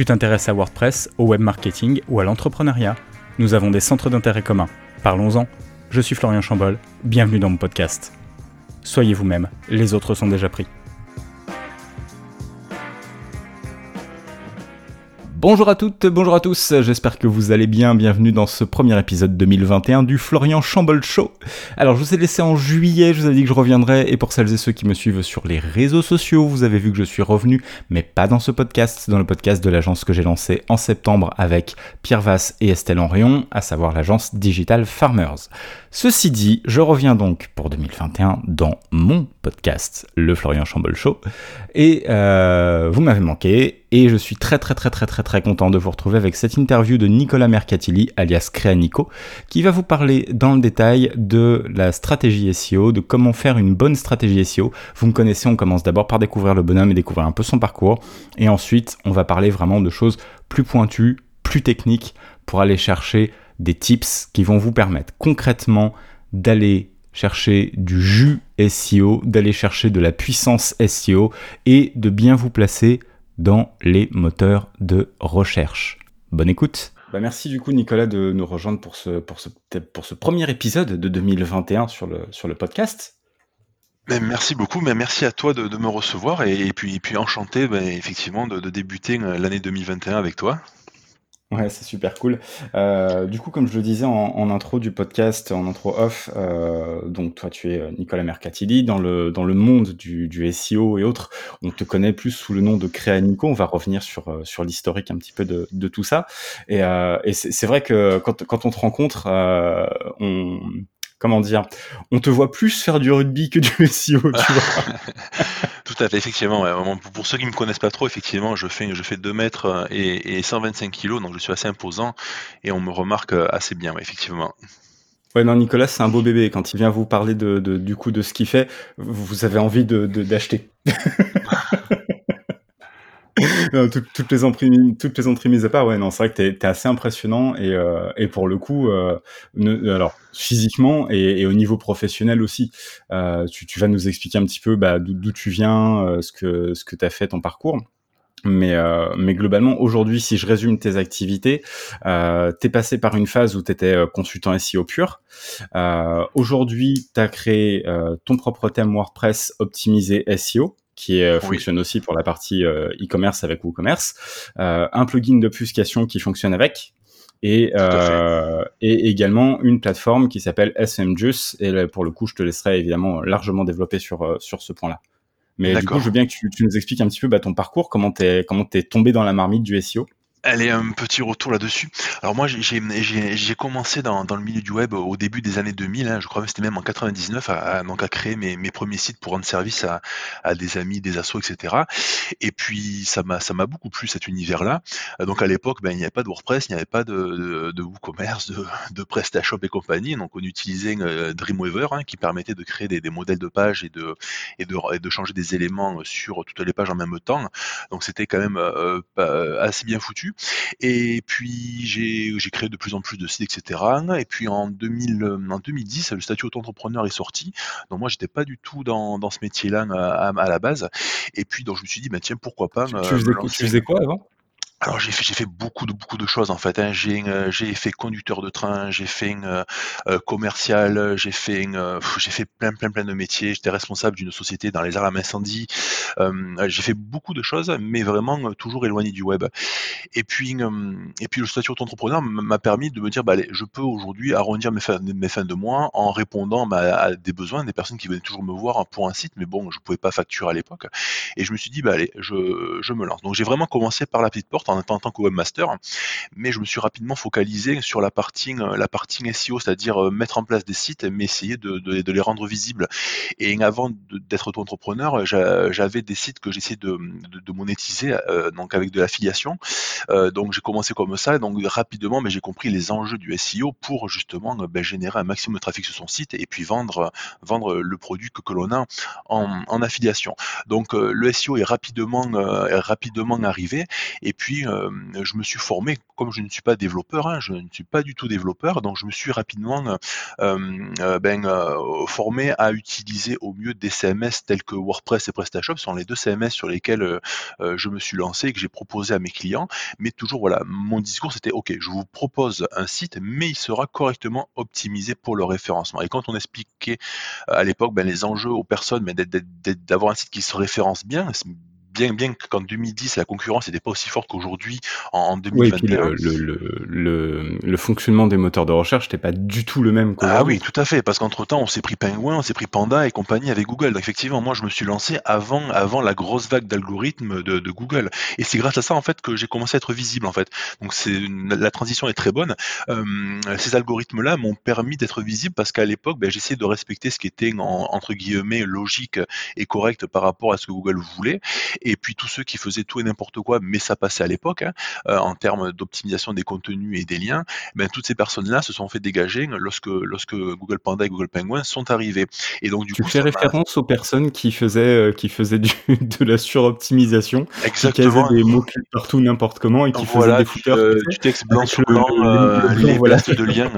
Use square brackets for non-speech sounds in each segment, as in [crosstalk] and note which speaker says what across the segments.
Speaker 1: Tu t'intéresses à WordPress, au web marketing ou à l'entrepreneuriat Nous avons des centres d'intérêt communs. Parlons-en. Je suis Florian Chambol, bienvenue dans mon podcast. Soyez vous-même, les autres sont déjà pris. Bonjour à toutes, bonjour à tous, j'espère que vous allez bien, bienvenue dans ce premier épisode 2021 du Florian Chambol Show. Alors je vous ai laissé en juillet, je vous avais dit que je reviendrais, et pour celles et ceux qui me suivent sur les réseaux sociaux, vous avez vu que je suis revenu, mais pas dans ce podcast, dans le podcast de l'agence que j'ai lancé en septembre avec Pierre Vasse et Estelle Henrion, à savoir l'agence Digital Farmers. Ceci dit, je reviens donc pour 2021 dans mon podcast, le Florian Chambol Show, et euh, vous m'avez manqué, et je suis très très très très très très content de vous retrouver avec cette interview de Nicolas Mercatilli, alias Créanico, qui va vous parler dans le détail de la stratégie SEO, de comment faire une bonne stratégie SEO. Vous me connaissez, on commence d'abord par découvrir le bonhomme et découvrir un peu son parcours, et ensuite on va parler vraiment de choses plus pointues, plus techniques, pour aller chercher des tips qui vont vous permettre concrètement d'aller chercher du jus SEO, d'aller chercher de la puissance SEO et de bien vous placer dans les moteurs de recherche. Bonne écoute bah merci du coup Nicolas de nous rejoindre pour ce, pour ce, pour ce premier épisode de 2021 sur le, sur le podcast.
Speaker 2: Ben, merci beaucoup, mais merci à toi de, me recevoir et, puis, et puis enchanté ben, effectivement de, de débuter l'année 2021 avec toi.
Speaker 1: Ouais, c'est super cool. Euh, du coup, comme je le disais en, intro du podcast, en intro off, euh, donc toi, tu es euh, Nicolas Mercatilli dans le dans le monde du, du SEO et autres. On te connaît plus sous le nom de Créanico. On va revenir sur sur l'historique un petit peu de, de tout ça. Et, et c'est vrai que quand quand on te rencontre, on comment dire, on te voit plus faire du rugby que du SEO, tu vois. [laughs]
Speaker 2: Tout à fait, effectivement. Pour ceux qui me connaissent pas trop, effectivement, je fais, je fais 2 mètres euh, et, 125 kilos, donc je suis assez imposant et on me remarque euh, assez bien, effectivement.
Speaker 1: Ouais, non, Nicolas, c'est un beau bébé. Quand il vient vous parler de, du coup de ce qu'il fait, vous avez envie de d'acheter. [laughs] [laughs] toutes, les imprimes, toutes mises à part, ouais, non, c'est vrai que t'es es assez impressionnant et, euh, et pour le coup, euh, physiquement et, au niveau professionnel aussi, euh, tu, tu, vas nous expliquer un petit peu bah, d'où tu viens, ce que ce que t'as fait ton parcours. Mais, mais globalement, aujourd'hui, si je résume tes activités, euh, t'es passé par une phase où tu étais consultant SEO pur. Aujourd'hui, tu as créé ton propre thème WordPress optimisé SEO qui euh, fonctionne aussi pour la partie euh, e-commerce avec WooCommerce, euh, un plugin d'obfuscation qui fonctionne avec, et, et également une plateforme qui s'appelle SMJuice. Et pour le coup, je te laisserai évidemment largement développer sur, sur ce point-là. Mais du coup, je veux bien que tu, tu nous expliques un petit peu bah, ton parcours, comment t'es comment t'es tombé dans la marmite du SEO.
Speaker 2: Allez, un petit retour là-dessus. Alors moi, j'ai commencé dans, le milieu du web au début des années 2000, hein, je crois que c'était même en 99, à, donc à créer mes, premiers sites pour rendre service à, des amis, des assos, etc. Et puis ça m'a beaucoup plu cet univers-là. Euh, donc à l'époque, ben, il n'y avait pas de WordPress, il n'y avait pas de, WooCommerce, de, PrestaShop et compagnie. Donc on utilisait euh, Dreamweaver hein, qui permettait de créer des, modèles de pages et de, et de, changer des éléments sur toutes les pages en même temps. Donc c'était quand même euh, assez bien foutu. Et puis j'ai créé de plus en plus de sites, etc. Et puis en, 2000, en 2010, le statut auto-entrepreneur est sorti. Donc moi, j'étais pas du tout dans, dans ce métier-là à, à, la base. Et puis donc je me suis dit, bah, tiens, pourquoi pas.
Speaker 1: Tu, faisais, tu faisais quoi avant?
Speaker 2: Alors j'ai fait, j'ai fait beaucoup de beaucoup de choses en fait. Hein. J'ai, euh, j'ai fait conducteur de train, j'ai fait euh, euh, commercial, j'ai fait j'ai fait plein plein plein de métiers. J'étais responsable d'une société dans les alarmes incendies. j'ai fait beaucoup de choses, mais vraiment toujours éloigné du web. Et puis et puis le statut auto-entrepreneur m'a permis de me dire bah allez, je peux aujourd'hui arrondir mes fins, mes fins de mois en répondant bah, à des besoins des personnes qui venaient toujours me voir pour un site, mais bon je pouvais pas facturer à l'époque. Et je me suis dit bah allez, je je me lance. Donc j'ai vraiment commencé par la petite porte en, tant que webmaster, mais je me suis rapidement focalisé sur la partie, euh, la partie SEO, c'est-à-dire euh, mettre en place des sites, mais essayer de, de, les rendre visibles. Et avant d'être auto-entrepreneur, j'avais des sites que j'essayais de, de, monétiser, euh, donc avec de l'affiliation. donc j'ai commencé comme ça, donc rapidement, j'ai compris les enjeux du SEO pour justement ben, générer un maximum de trafic sur son site et puis vendre, vendre le produit que, que l'on a en, en, affiliation. Donc le SEO est rapidement, rapidement arrivé, et puis euh, je me suis formé, comme je ne suis pas développeur, hein, je ne suis pas du tout développeur, donc je me suis rapidement euh, euh, ben, formé à utiliser au mieux des CMS tels que WordPress et PrestaShop, sont les deux CMS sur lesquels je me suis lancé et que j'ai proposé à mes clients. Mais toujours, voilà, mon discours c'était OK, je vous propose un site, mais il sera correctement optimisé pour le référencement. Et quand on expliquait à l'époque ben, les enjeux aux personnes, mais d'avoir un site qui se référence bien, bien, bien qu'en 2010, la concurrence n'était pas aussi forte qu'aujourd'hui en, 2021.
Speaker 1: Oui, le, le, le, fonctionnement des moteurs de recherche n'était pas du tout le même
Speaker 2: Ah oui, tout à fait, parce qu'entre-temps, on s'est pris Penguin, on s'est pris Panda et compagnie avec Google. Donc effectivement, moi, je me suis lancé avant, avant la grosse vague d'algorithmes de, de, Google. Et c'est grâce à ça, en fait, que j'ai commencé à être visible, en fait. Donc c'est la transition est très bonne. Euh, ces algorithmes-là m'ont permis d'être visible parce qu'à l'époque, ben, j'essayais de respecter ce qui était, entre guillemets, logique et correct par rapport à ce que Google voulait et puis tous ceux qui faisaient tout et n'importe quoi, mais ça passait à l'époque, hein, euh, en termes d'optimisation des contenus et des liens, ben, toutes ces personnes-là se sont fait dégager lorsque, lorsque Google Panda et Google Penguin sont arrivés. Et donc,
Speaker 1: du tu fais référence aux personnes qui faisaient, euh, qui faisaient du, [laughs] de la suroptimisation, qui des mots-clés partout n'importe comment et qui faisaient des footers.
Speaker 2: Du, euh, du texte blanc [laughs] sur blanc, les voilà. de liens.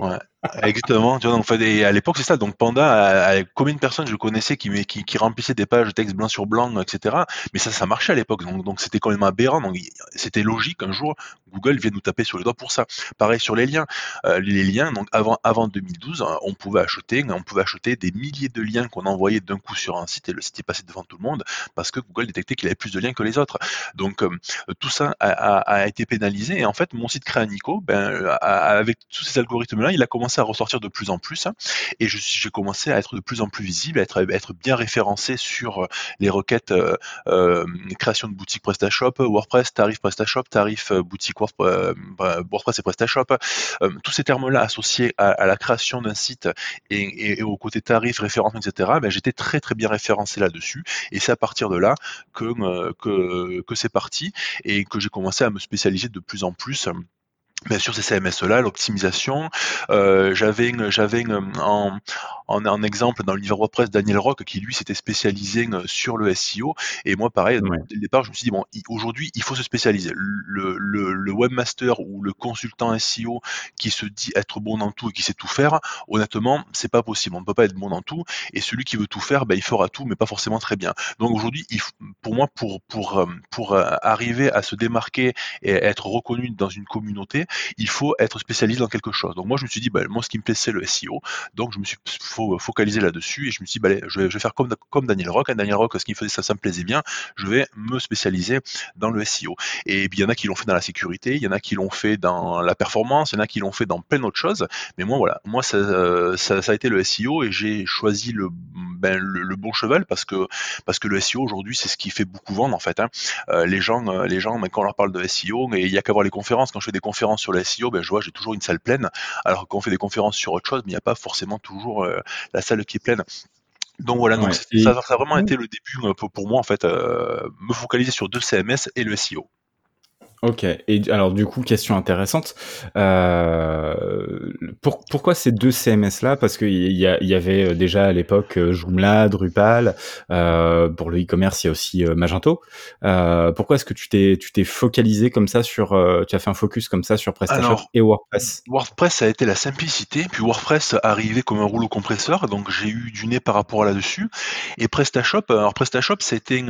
Speaker 2: ouais. Exactement. Tu vois, donc, à l'époque, c'est ça. Donc, Panda, combien de personnes je connaissais qui, qui, remplissaient des pages de texte blanc sur blanc, etc. Mais ça, ça marchait à l'époque. Donc, c'était quand même aberrant. Donc, c'était logique un jour, Google vienne nous taper sur les doigts pour ça. Pareil sur les liens. Euh, les liens, donc, avant, avant 2012, on pouvait acheter, on pouvait acheter des milliers de liens qu'on envoyait d'un coup sur un site et le site est passé devant tout le monde parce que Google détectait qu'il avait plus de liens que les autres. Donc, euh, tout ça a, a, a, été pénalisé. Et en fait, mon site Créanico, ben, avec tous ces algorithmes-là, il a commencé à ressortir de plus en plus. Hein, et j'ai commencé à être de plus en plus visible, à être, bien référencé sur euh, les requêtes euh, euh, création de boutique PrestaShop, WordPress, tarif PrestaShop, tarif boutique WordPress et PrestaShop. tous ces termes-là associés à, la création d'un site et, au côté tarif, référencement, etc., ben, j'étais très très bien référencé là-dessus. Et c'est à partir de là que c'est parti et que j'ai commencé à me spécialiser de plus en plus Bien sûr, ces CMS-là, l'optimisation. Euh, j'avais j'avais en, en, exemple dans le livre WordPress Daniel Rock qui lui s'était spécialisé euh, sur le SEO. Et moi, pareil, dès le départ, je me suis dit bon, aujourd'hui, il faut se spécialiser. Le, le, le, webmaster ou le consultant SEO qui se dit être bon dans tout et qui sait tout faire, honnêtement, c'est pas possible. On ne peut pas être bon dans tout. Et celui qui veut tout faire, ben, il fera tout, mais pas forcément très bien. Donc aujourd'hui, pour moi, pour pour euh, pour arriver à se démarquer et être reconnu dans une communauté, il faut être spécialiste dans quelque chose. Donc moi je me suis dit, bah, moi ce qui me plaît c'est le SEO, donc je me suis focalisé là-dessus et je me suis dit, bah, je, vais, faire comme, comme Daniel Rock. Hein, Daniel Rock, ce qui me faisait ça, ça me plaisait bien, je vais me spécialiser dans le SEO. Et puis il y en a qui l'ont fait dans la sécurité, il y en a qui l'ont fait dans la performance, il y en a qui l'ont fait dans plein d'autres choses. Mais moi voilà, moi ça, ça, a été le SEO et j'ai choisi le, ben, le, bon cheval parce que parce que le SEO aujourd'hui c'est ce qui fait beaucoup vendre en fait. Hein. Euh, les gens, euh, les gens, quand on leur parle de SEO, il y a qu'à voir les conférences. Quand je fais des conférences sur le SEO, ben, je vois, j'ai toujours une salle pleine. Alors qu'on fait des conférences sur autre chose, mais il n'y a pas forcément toujours euh, la salle qui est pleine. Donc voilà, donc ça, a vraiment été le début pour, pour moi en fait, me focaliser sur deux CMS et le SEO.
Speaker 1: Ok, et alors du coup, question intéressante. Euh, pour, pourquoi ces deux CMS-là Parce qu'il y, y, avait euh, déjà à l'époque euh, Joomla, Drupal. Euh, pour le e-commerce, il y a aussi euh, Magento. Euh, pourquoi est-ce que tu t'es tu t'es focalisé comme ça sur, tu as fait un focus comme ça sur PrestaShop et WordPress?
Speaker 2: WordPress a été la simplicité, puis WordPress arrivait comme un rouleau compresseur, donc j'ai eu du nez par rapport à là-dessus. Et PrestaShop, alors PrestaShop, c'était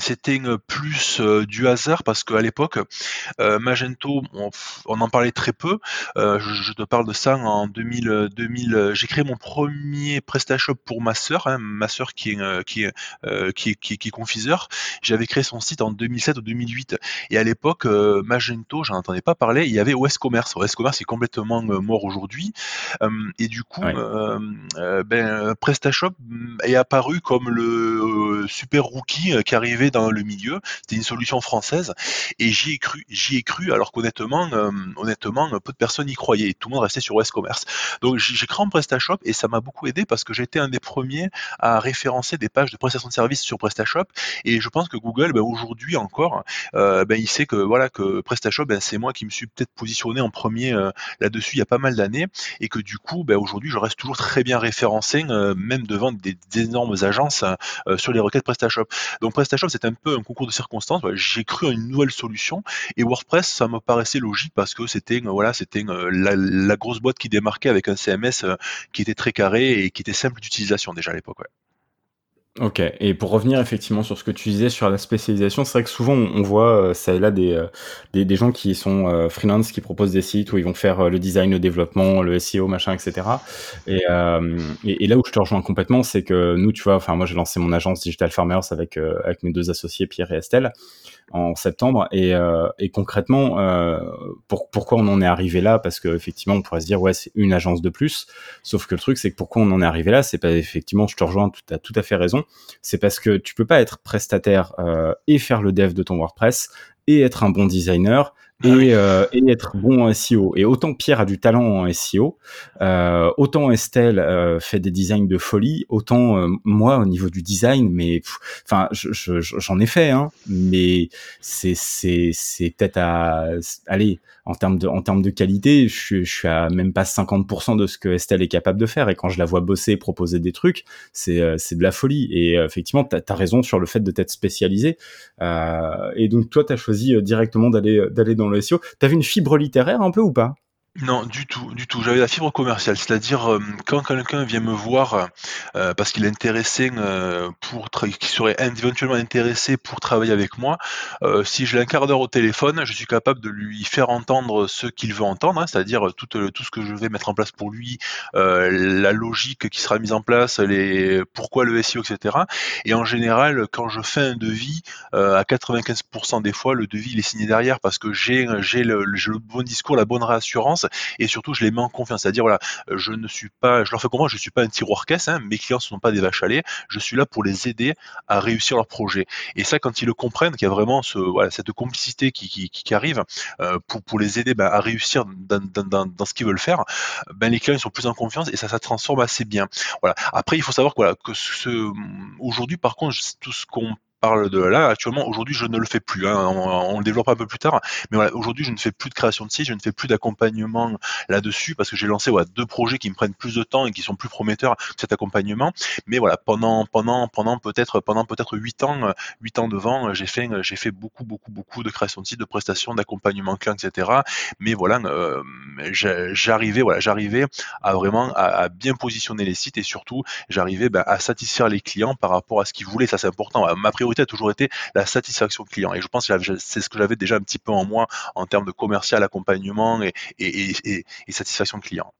Speaker 2: c'était plus du hasard parce qu'à l'époque Magento, on, en parlait très peu. Euh, je, te parle de ça en 2000. 2000 j'ai créé mon premier PrestaShop pour ma sœur, hein, ma sœur qui est, euh, qui, qui, qui, qui, est confiseur. J'avais créé son site en 2007 ou 2008. Et à l'époque, Magento, j'en entendais pas parler. Il y avait OS Commerce. OS Commerce est complètement mort aujourd'hui. et du coup, ben, PrestaShop mm, est apparu comme le super rookie qui arrivait dans le milieu. C'était une solution française. Et j'y ai cru j'y ai cru, alors qu'honnêtement, euh, honnêtement, peu de personnes y croyaient. Tout le monde restait sur West Commerce. Donc j'ai créé un PrestaShop et ça m'a beaucoup aidé parce que j'étais un des premiers à référencer des pages de prestation de services sur PrestaShop. Et je pense que Google, ben, aujourd'hui encore, euh, ben, il sait que voilà que PrestaShop, ben, c'est moi qui me suis peut-être positionné en premier euh, là-dessus il y a pas mal d'années et que du coup, aujourd'hui, je reste toujours très bien référencé, même devant des, énormes agences sur les requêtes PrestaShop. Donc PrestaShop, c'est un peu un concours de circonstances. J'ai cru à une nouvelle solution et WordPress, ça me paraissait logique parce que c'était voilà, c'était la, grosse boîte qui démarquait avec un CMS euh, qui était très carré et qui était simple d'utilisation déjà à l'époque.
Speaker 1: Ok, et pour revenir effectivement sur ce que tu disais sur la spécialisation, c'est vrai que souvent on voit euh, ça et là des, euh, des, des, gens qui sont freelance, qui proposent des sites où ils vont faire le design, le développement, le SEO, machin, etc. Et, et, et, là où je te rejoins complètement, c'est que nous, tu vois, enfin moi j'ai lancé mon agence Digital Farmers avec, avec mes deux associés Pierre et Estelle en septembre. Et, euh, et concrètement, euh, pour, pourquoi on en est arrivé là? Parce que effectivement, on pourrait se dire ouais, c'est une agence de plus. Sauf que le truc, c'est que pourquoi on en est arrivé là? C'est pas effectivement, je te rejoins, tu as tout à fait raison. C'est parce que tu peux pas être prestataire euh, et faire le dev de ton WordPress et être un bon designer ah et, euh, et, être bon en SEO. Et autant Pierre a du talent en SEO, euh, autant Estelle euh, fait des designs de folie, autant euh, moi au niveau du design, mais enfin j'en ai fait, hein, mais c'est c'est c'est peut-être à allez en termes de en termes de qualité, je, je suis à même pas 50% de ce que Estelle est capable de faire. Et quand je la vois bosser proposer des trucs, c'est euh, c'est de la folie. Et effectivement, tu as, raison sur le fait de t'être spécialisé. et donc toi, tu as choisi directement d'aller d'aller dans SEO. T'avais une fibre littéraire un peu ou pas?
Speaker 2: Non, du tout, du tout. J'avais la fibre commerciale, c'est-à-dire euh, quand quelqu'un vient me voir euh, parce qu'il est intéressé euh, pour qui serait éventuellement intéressé pour travailler avec moi, si je l'ai un quart d'heure au téléphone, je suis capable de lui faire entendre ce qu'il veut entendre, hein, c'est-à-dire tout, ce que je vais mettre en place pour lui, la logique qui sera mise en place, les pourquoi le SEO, etc. Et en général, quand je fais un devis, à 95% des fois, le devis il est signé derrière parce que j'ai j'ai le, le bon discours, la bonne réassurance et surtout je les mets en confiance. C'est-à-dire voilà, je ne suis pas, je leur fais comprendre, je suis pas un tiroir caisse, hein, mes clients ne sont pas des vaches à lait, je suis là pour les aider à réussir leur projet. Et ça, quand ils le comprennent, qu'il y a vraiment cette complicité qui, arrive euh, pour, les aider ben, à réussir dans, ce qu'ils veulent faire, ben, les clients ils sont plus en confiance et ça, ça transforme assez bien. Après, il faut savoir voilà, que aujourd'hui, par contre, tout ce qu'on parle de là, actuellement, aujourd'hui, je ne le fais plus. Hein, on, le développe un peu plus tard. Mais voilà, aujourd'hui, je ne fais plus de création de site, je ne fais plus d'accompagnement là-dessus parce que j'ai lancé voilà, deux projets qui me prennent plus de temps et qui sont plus prometteurs cet accompagnement. Mais voilà, pendant pendant pendant peut-être pendant peut-être huit ans, huit ans devant, j'ai fait j'ai fait beaucoup beaucoup beaucoup de création de sites, de prestations, d'accompagnement client, etc. Mais voilà, euh, j'arrivais voilà, j'arrivais à vraiment à, bien positionner les sites et surtout j'arrivais ben, à satisfaire les clients par rapport à ce qu'ils voulaient. Ça c'est important. Ma priorité a toujours été la satisfaction client. Et je pense que c'est ce que j'avais déjà un petit peu en moi en termes de commercial, accompagnement et, et, satisfaction client.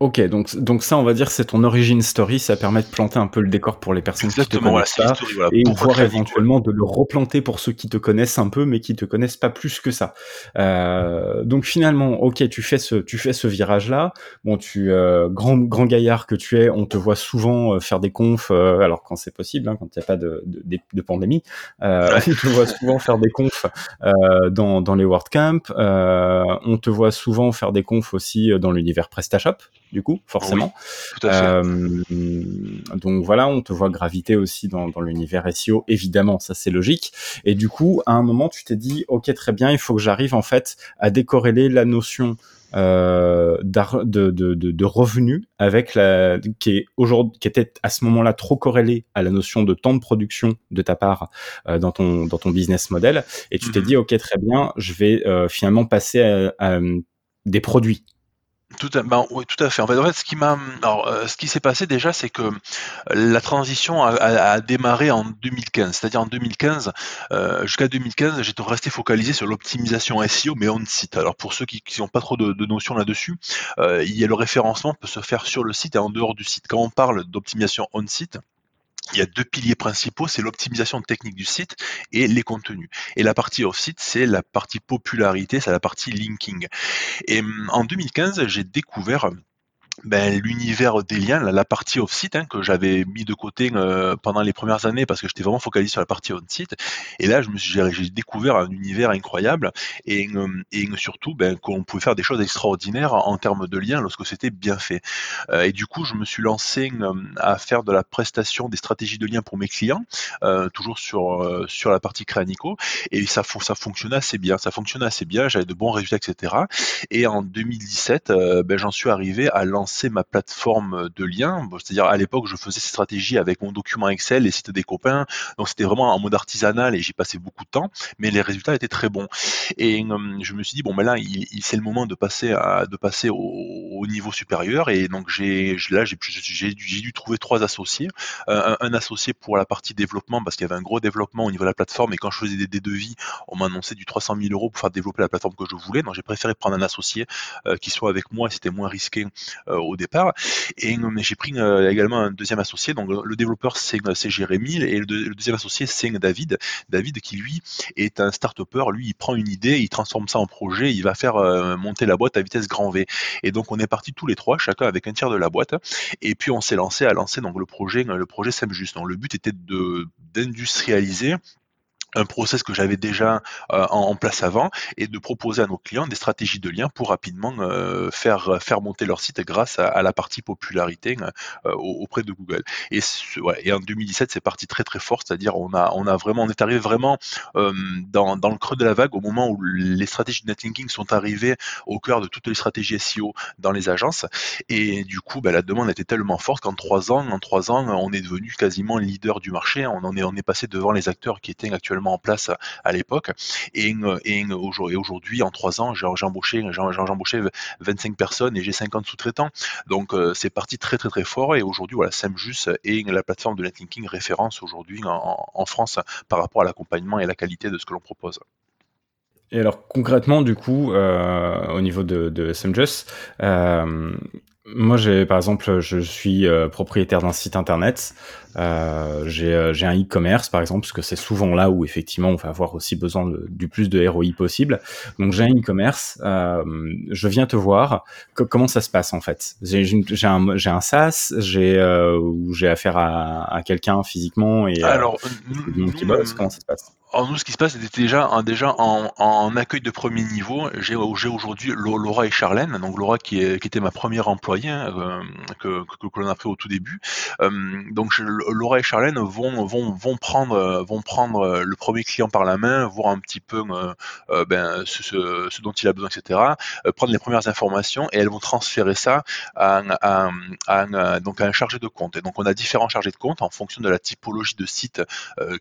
Speaker 1: Ok, donc, donc ça, on va dire, c'est ton origin story. Ça permet de planter un peu le décor pour les personnes qui te connaissent pas, et voir éventuellement de le replanter pour ceux qui te connaissent un peu, mais qui te connaissent pas plus que ça. Euh, donc finalement, ok, tu fais ce, tu fais ce virage-là. Bon, tu euh, grand, grand gaillard que tu es, on te voit souvent euh, faire des confs, euh, alors quand c'est possible, hein, quand il n'y a pas de, de, de pandémie, euh, [laughs] on te voit souvent faire des confs euh, dans, dans les WordCamp. on te voit souvent faire des confs aussi dans l'univers PrestaShop du coup, forcément. Euh, donc voilà, on te voit graviter aussi dans, dans l'univers SEO, évidemment, ça c'est logique. Et du coup, à un moment, tu t'es dit, ok, très bien, il faut que j'arrive en fait à décorréler la notion euh, de, de, de, revenus avec la qui est aujourd'hui qui était à ce moment-là trop corrélée à la notion de temps de production de ta part euh, dans ton dans ton business model et tu t'es mhm. dit ok très bien je vais euh, finalement passer à, des produits
Speaker 2: tout à, ben, tout à fait. En fait, euh, ce qui s'est passé déjà, c'est que la transition a, démarré en 2015. C'est-à-dire en 2015, euh, jusqu'à 2015, j'étais resté focalisé sur l'optimisation SEO, mais on site. Alors pour ceux qui n'ont pas trop de, notions là-dessus, euh, il y a le référencement peut se faire sur le site et en dehors du site. Quand on parle d'optimisation on site, il y a deux piliers principaux, c'est l'optimisation technique du site et les contenus. Et la partie off-site, c'est la partie popularité, c'est la partie linking. Et hum, en 2015, j'ai découvert ben, l'univers des liens, la, partie off-site hein, que j'avais mis de côté euh, pendant les premières années parce que j'étais vraiment focalisé sur la partie on-site. Et là, je me suis, j'ai découvert un univers incroyable et, euh, et surtout ben, qu'on pouvait faire des choses extraordinaires en, termes de liens lorsque c'était bien fait. Euh, et du coup, je me suis lancé à faire de la prestation des stratégies de liens pour mes clients, toujours sur sur la partie Créanico. Et ça, ça fonctionnait assez bien. Ça fonctionnait assez bien. J'avais de bons résultats, etc. Et en 2017, ben, j'en suis arrivé à lancer lancer ma plateforme de liens. C'est-à-dire à l'époque, je faisais ces stratégies avec mon document Excel, les sites des copains. Donc c'était vraiment en mode artisanal et j'y passais beaucoup de temps, mais les résultats étaient très bons. Et je me suis dit bon, ben là, il, c'est le moment de passer à, de passer au, niveau supérieur. Et donc j'ai là j'ai dû trouver trois associés, un, un, associé pour la partie développement parce qu'il y avait un gros développement au niveau de la plateforme. Et quand je faisais des, des devis, on m'a annoncé du 300 000 euros pour faire développer la plateforme que je voulais. Donc j'ai préféré prendre un associé euh, qui soit avec moi, c'était moins risqué euh, au départ. Et j'ai pris euh, également un deuxième associé. Donc le développeur c'est Jérémy et le, deuxième associé c'est David. David qui lui est un start-upper. Lui il prend une idée, il transforme ça en projet, il va faire monter la boîte à vitesse grand V. Et donc on est parti tous les trois, chacun avec un tiers de la boîte. Et puis on s'est lancé à lancer donc le projet, le projet SEMJUST. Donc le but était de d'industrialiser un process que j'avais déjà euh, en, place avant et de proposer à nos clients des stratégies de lien pour rapidement euh, faire faire monter leur site grâce à, la partie popularité euh, auprès de Google. Et, en 2017, c'est parti très très fort, c'est-à-dire on a on a vraiment on est arrivé vraiment dans, dans le creux de la vague au moment où les stratégies de netlinking sont arrivées au cœur de toutes les stratégies SEO dans les agences et du coup ben, la demande était tellement forte qu'en trois ans en trois ans on est devenu quasiment leader du marché, on en est on est passé devant les acteurs qui étaient actuellement en place à l'époque. Et, et, aujourd'hui, en trois ans, j'ai embauché, embauché 25 personnes et j'ai 50 sous-traitants. Donc euh, c'est parti très très très fort. Et aujourd'hui, voilà, Semjus est la plateforme de netlinking référence aujourd'hui en, France par rapport à l'accompagnement et la qualité de ce que l'on propose.
Speaker 1: Et alors concrètement, du coup, euh, au niveau de, de euh, moi, j'ai, par exemple, je suis euh, propriétaire d'un site internet. Euh, j'ai, euh, j'ai un e-commerce, par exemple, parce que c'est souvent là où effectivement on va avoir aussi besoin du plus de ROI possible. Donc, j'ai un e-commerce. Euh, je viens te voir. comment ça se passe en fait? J'ai, un, un SaaS, j'ai euh, où j'ai affaire à, à quelqu'un physiquement et
Speaker 2: alors
Speaker 1: nous, comment ça se passe?
Speaker 2: alors nous, ce qui se passe, c'est déjà, déjà en, en, accueil de premier niveau. J'ai aujourd'hui Laura et Charlène, donc Laura qui, est, qui était ma première employée hein, que, que, que l'on a pris au tout début. Donc Laura et Charlène vont, prendre, vont prendre le premier client par la main, voir un petit peu euh, ben, ce, dont il a besoin, etc. prendre les premières informations et elles vont transférer ça à, un, chargé de compte. Et donc on a différents chargés de compte en fonction de la typologie de site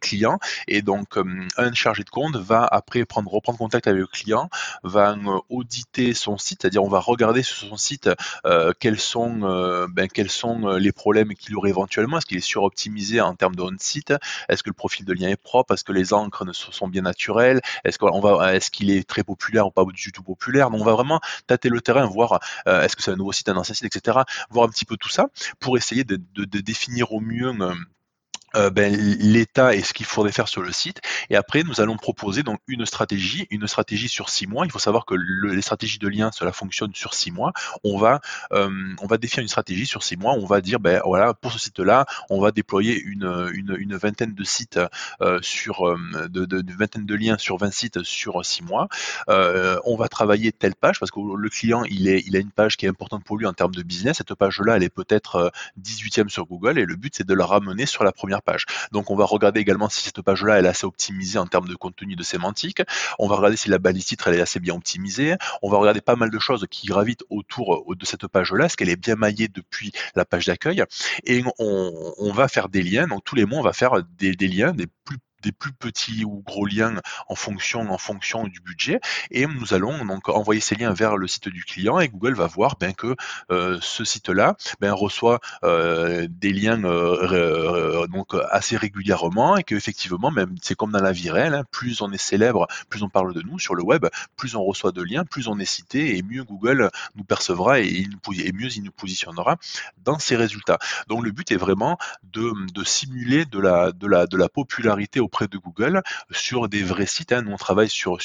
Speaker 2: client. Et donc un chargé de compte va après prendre, reprendre contact avec le client, va euh, auditer son site, c'est-à-dire on va regarder sur son site euh, quels sont, euh, ben, quels sont les problèmes qu'il aurait éventuellement, est-ce qu'il est suroptimisé en termes de on-site, est-ce que le profil de lien est propre, est-ce que les encres sont bien naturelles, est-ce qu'on va, est-ce qu'il est très populaire ou pas du tout populaire? Donc on va vraiment tâter le terrain, voir est-ce que c'est un nouveau site, un ancien site, etc. Voir un petit peu tout ça pour essayer de, de définir au mieux euh, ben, l'état et ce qu'il faudrait faire sur le site. Et après, nous allons proposer donc une stratégie, une stratégie sur six mois. Il faut savoir que les stratégies de lien, cela fonctionne sur six mois. On va, euh, on va définir une stratégie sur six mois. On va dire, ben voilà, pour ce site-là, on va déployer une, une, vingtaine de sites euh, sur, de, vingtaine de liens sur 20 sites sur six mois. On va travailler telle page parce que le client, il est, il a une page qui est importante pour lui en termes de business. Cette page-là, elle est peut-être 18e sur Google et le but, c'est de la ramener sur la première page. Donc on va regarder également si cette page-là est assez optimisée en termes de contenu de sémantique. On va regarder si la balise titre elle est assez bien optimisée. On va regarder pas mal de choses qui gravitent autour de cette page-là, est-ce qu'elle est bien maillée depuis la page d'accueil? Et on, va faire des liens. Donc tous les mois on va faire des liens, des plus des plus petits ou gros liens en fonction, en fonction du budget. Et nous allons donc envoyer ces liens vers le site du client et Google va voir ben, que euh, ce site-là ben, reçoit euh, des liens euh, donc assez régulièrement et qu'effectivement, même c'est comme dans la vie réelle, hein, plus on est célèbre, plus on parle de nous sur le web, plus on reçoit de liens, plus on est cité et mieux Google nous percevra et, nous, et mieux il nous positionnera dans ses résultats. Donc le but est vraiment de, de simuler de la, de la, de la popularité auprès de Google sur des vrais sites. Hein. Nous, on travaille sur,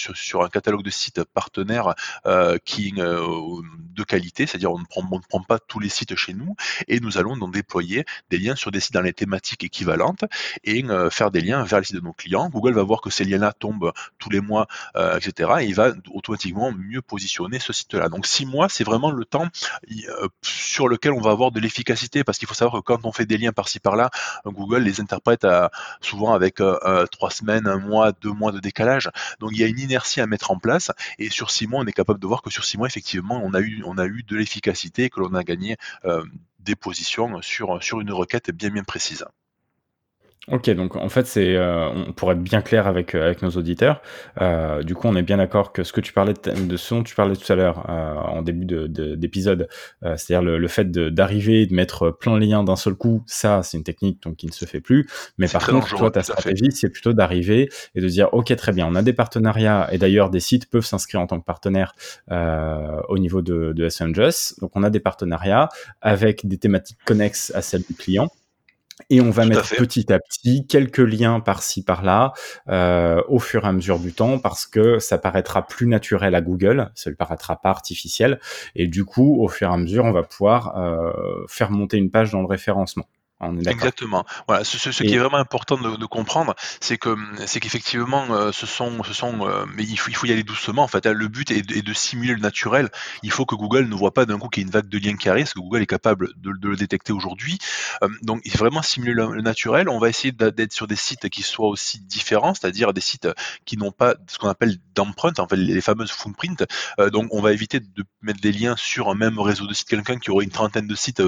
Speaker 2: un catalogue de sites partenaires euh, euh, de qualité, c'est-à-dire on ne prend, on ne prend pas tous les sites chez nous et nous allons donc déployer des liens sur des sites dans les thématiques équivalentes et euh, faire des liens vers les sites de nos clients. Google va voir que ces liens-là tombent tous les mois, etc. Et il va automatiquement mieux positionner ce site-là. Donc six mois, c'est vraiment le temps sur lequel on va avoir de l'efficacité parce qu'il faut savoir que quand on fait des liens par-ci par-là, Google les interprète souvent avec un euh, trois semaines, un mois, deux mois de décalage. Donc il y a une inertie à mettre en place et sur six mois, on est capable de voir que sur six mois, effectivement, on a eu, de l'efficacité et que l'on a gagné des positions sur, sur une requête bien bien précise.
Speaker 1: Ok, donc en fait, c'est euh, on pour être bien clair avec euh, avec nos auditeurs. Euh, du coup, on est bien d'accord que ce que tu parlais de, de ce dont tu parlais tout à l'heure en début de d'épisode, c'est-à-dire le, fait d'arriver de mettre plein de liens d'un seul coup, ça, c'est une technique donc qui ne se fait plus. Mais par contre, toi, ta stratégie, c'est plutôt d'arriver et de dire, ok, très bien, on a des partenariats et d'ailleurs des sites peuvent s'inscrire en tant que partenaire au niveau de de SNJS. Donc, on a des partenariats avec des thématiques connexes à celles du client. Et on va mettre petit à petit quelques liens par-ci par-là euh, au fur et à mesure du temps parce que ça paraîtra plus naturel à Google, ça ne paraîtra pas artificiel. Et du coup, au fur et à mesure, on va pouvoir euh, faire monter une page dans le référencement.
Speaker 2: Exactement. Voilà, ce, ce, qui est vraiment important de, de comprendre, c'est que c'est qu'effectivement, euh, ce sont, ce sont, euh, mais il faut, il faut y aller doucement. En fait, le but est, de simuler le naturel. Il faut que Google ne voit pas d'un coup qu'il y a une vague de liens qui arrive, parce que Google est capable de, de le détecter aujourd'hui. Euh, donc, il faut vraiment simuler le, naturel. On va essayer d'être sur des sites qui soient aussi différents, c'est-à-dire des sites qui n'ont pas ce qu'on appelle d'empreintes, en fait, les fameuses footprints. donc, on va éviter de mettre des liens sur un même réseau de sites. Quelqu'un qui aurait une trentaine de sites,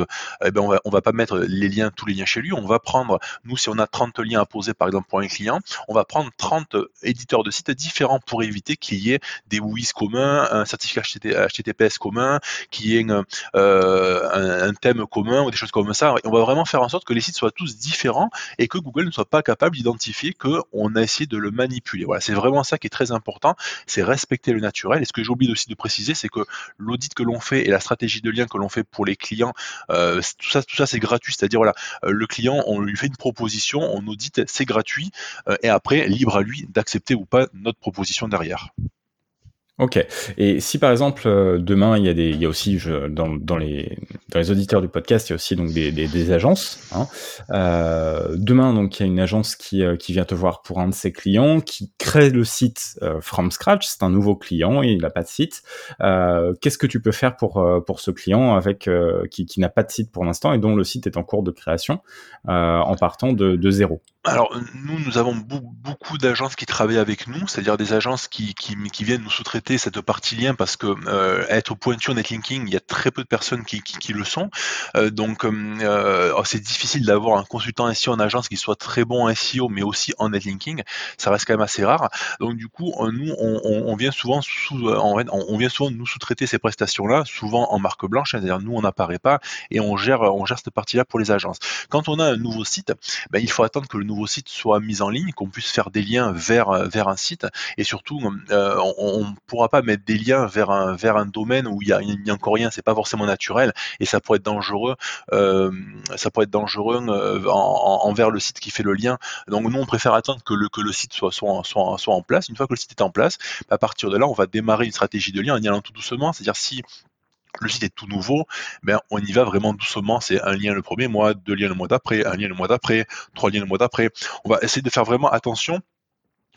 Speaker 2: eh ben on va, on va pas mettre les liens tous les liens chez lui, on va prendre, nous si on a 30 liens à poser par exemple pour un client, on va prendre 30 éditeurs de sites différents pour éviter qu'il y ait des WIS communs, un certificat HTTPS commun, qu'il y ait euh, un, thème commun ou des choses comme ça. on va vraiment faire en sorte que les sites soient tous différents et que Google ne soit pas capable d'identifier qu'on a essayé de le manipuler. Voilà, c'est vraiment ça qui est très important, c'est respecter le naturel. Et ce que j'ai oublié aussi de préciser, c'est que l'audit que l'on fait et la stratégie de lien que l'on fait pour les clients, euh, tout ça, tout ça c'est gratuit. C'est-à-dire voilà, le client, on lui fait une proposition, on audite, c'est gratuit, euh, et après, libre à lui d'accepter ou pas notre proposition derrière.
Speaker 1: Ok. Et si par exemple euh, demain il y a des, il y a aussi je, dans, dans, les dans les auditeurs du podcast, il y a aussi donc des, des, agences. Hein. Euh, demain donc il y a une agence qui euh, qui vient te voir pour un de ses clients, qui crée le site euh, from scratch. C'est un nouveau client il n'a pas de site. Qu'est-ce que tu peux faire pour pour ce client avec qui, qui n'a pas de site pour l'instant et dont le site est en cours de création en partant de, de zéro?
Speaker 2: Alors nous, nous avons beaucoup d'agences qui travaillent avec nous, c'est-à-dire des agences qui, viennent nous sous-traiter cette partie lien parce que euh, être pointu en netlinking, il y a très peu de personnes qui, le sont. Euh, donc euh, oh, c'est difficile d'avoir un consultant SEO en agence qui soit très bon en SEO, mais aussi en netlinking. Ça reste quand même assez rare. Donc du coup, nous, on, vient souvent sous, nous sous-traiter ces prestations-là, souvent en marque blanche, c'est-à-dire nous on n'apparaît pas et on gère, on gère cette partie-là pour les agences. Quand on a un nouveau site, ben, il faut attendre que le nouveau site soit mis en ligne, qu'on puisse faire des liens vers, euh, vers un site, et surtout, euh, on ne pourra pas mettre des liens vers un, domaine où il n'y a, encore rien, c'est pas forcément naturel, et ça pourrait être dangereux, euh, ça pourrait être dangereux envers le site qui fait le lien. Donc nous, on préfère attendre que le, site soit, soit en place. Une fois que le site est en place, à partir de là, on va démarrer une stratégie de lien en y allant tout doucement, c'est-à-dire si le site est tout nouveau, ben on y va vraiment doucement. C'est un lien le premier mois, deux liens le mois d'après, un lien le mois d'après, trois liens le mois d'après. On va essayer de faire vraiment attention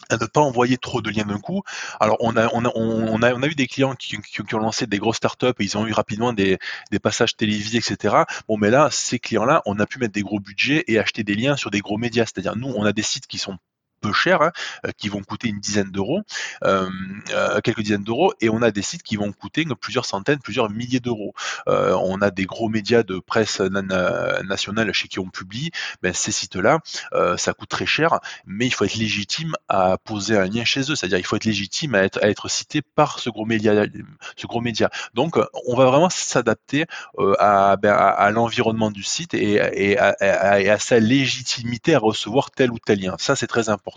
Speaker 2: à ne pas envoyer trop de liens d'un coup. Alors on a on a on a, on a eu des clients qui, ont lancé des grosses startups et ils ont eu rapidement des, des passages télévisés etc. Bon mais là ces clients là on a pu mettre des gros budgets et acheter des liens sur des gros médias. C'est-à-dire nous on a des sites qui sont peu chers, hein, euh, qui vont coûter une dizaine d'euros, euh, euh, quelques dizaines d'euros, et on a des sites qui vont coûter plusieurs centaines, plusieurs milliers d'euros. on a des gros médias de presse nationale chez qui on publie, ben, ces sites-là, ça coûte très cher, mais il faut être légitime à poser un lien chez eux, c'est-à-dire il faut être légitime à être, cité par ce gros média. Donc on va vraiment s'adapter à, ben, à, l'environnement du site et, à, sa légitimité à recevoir tel ou tel lien. Ça c'est très important.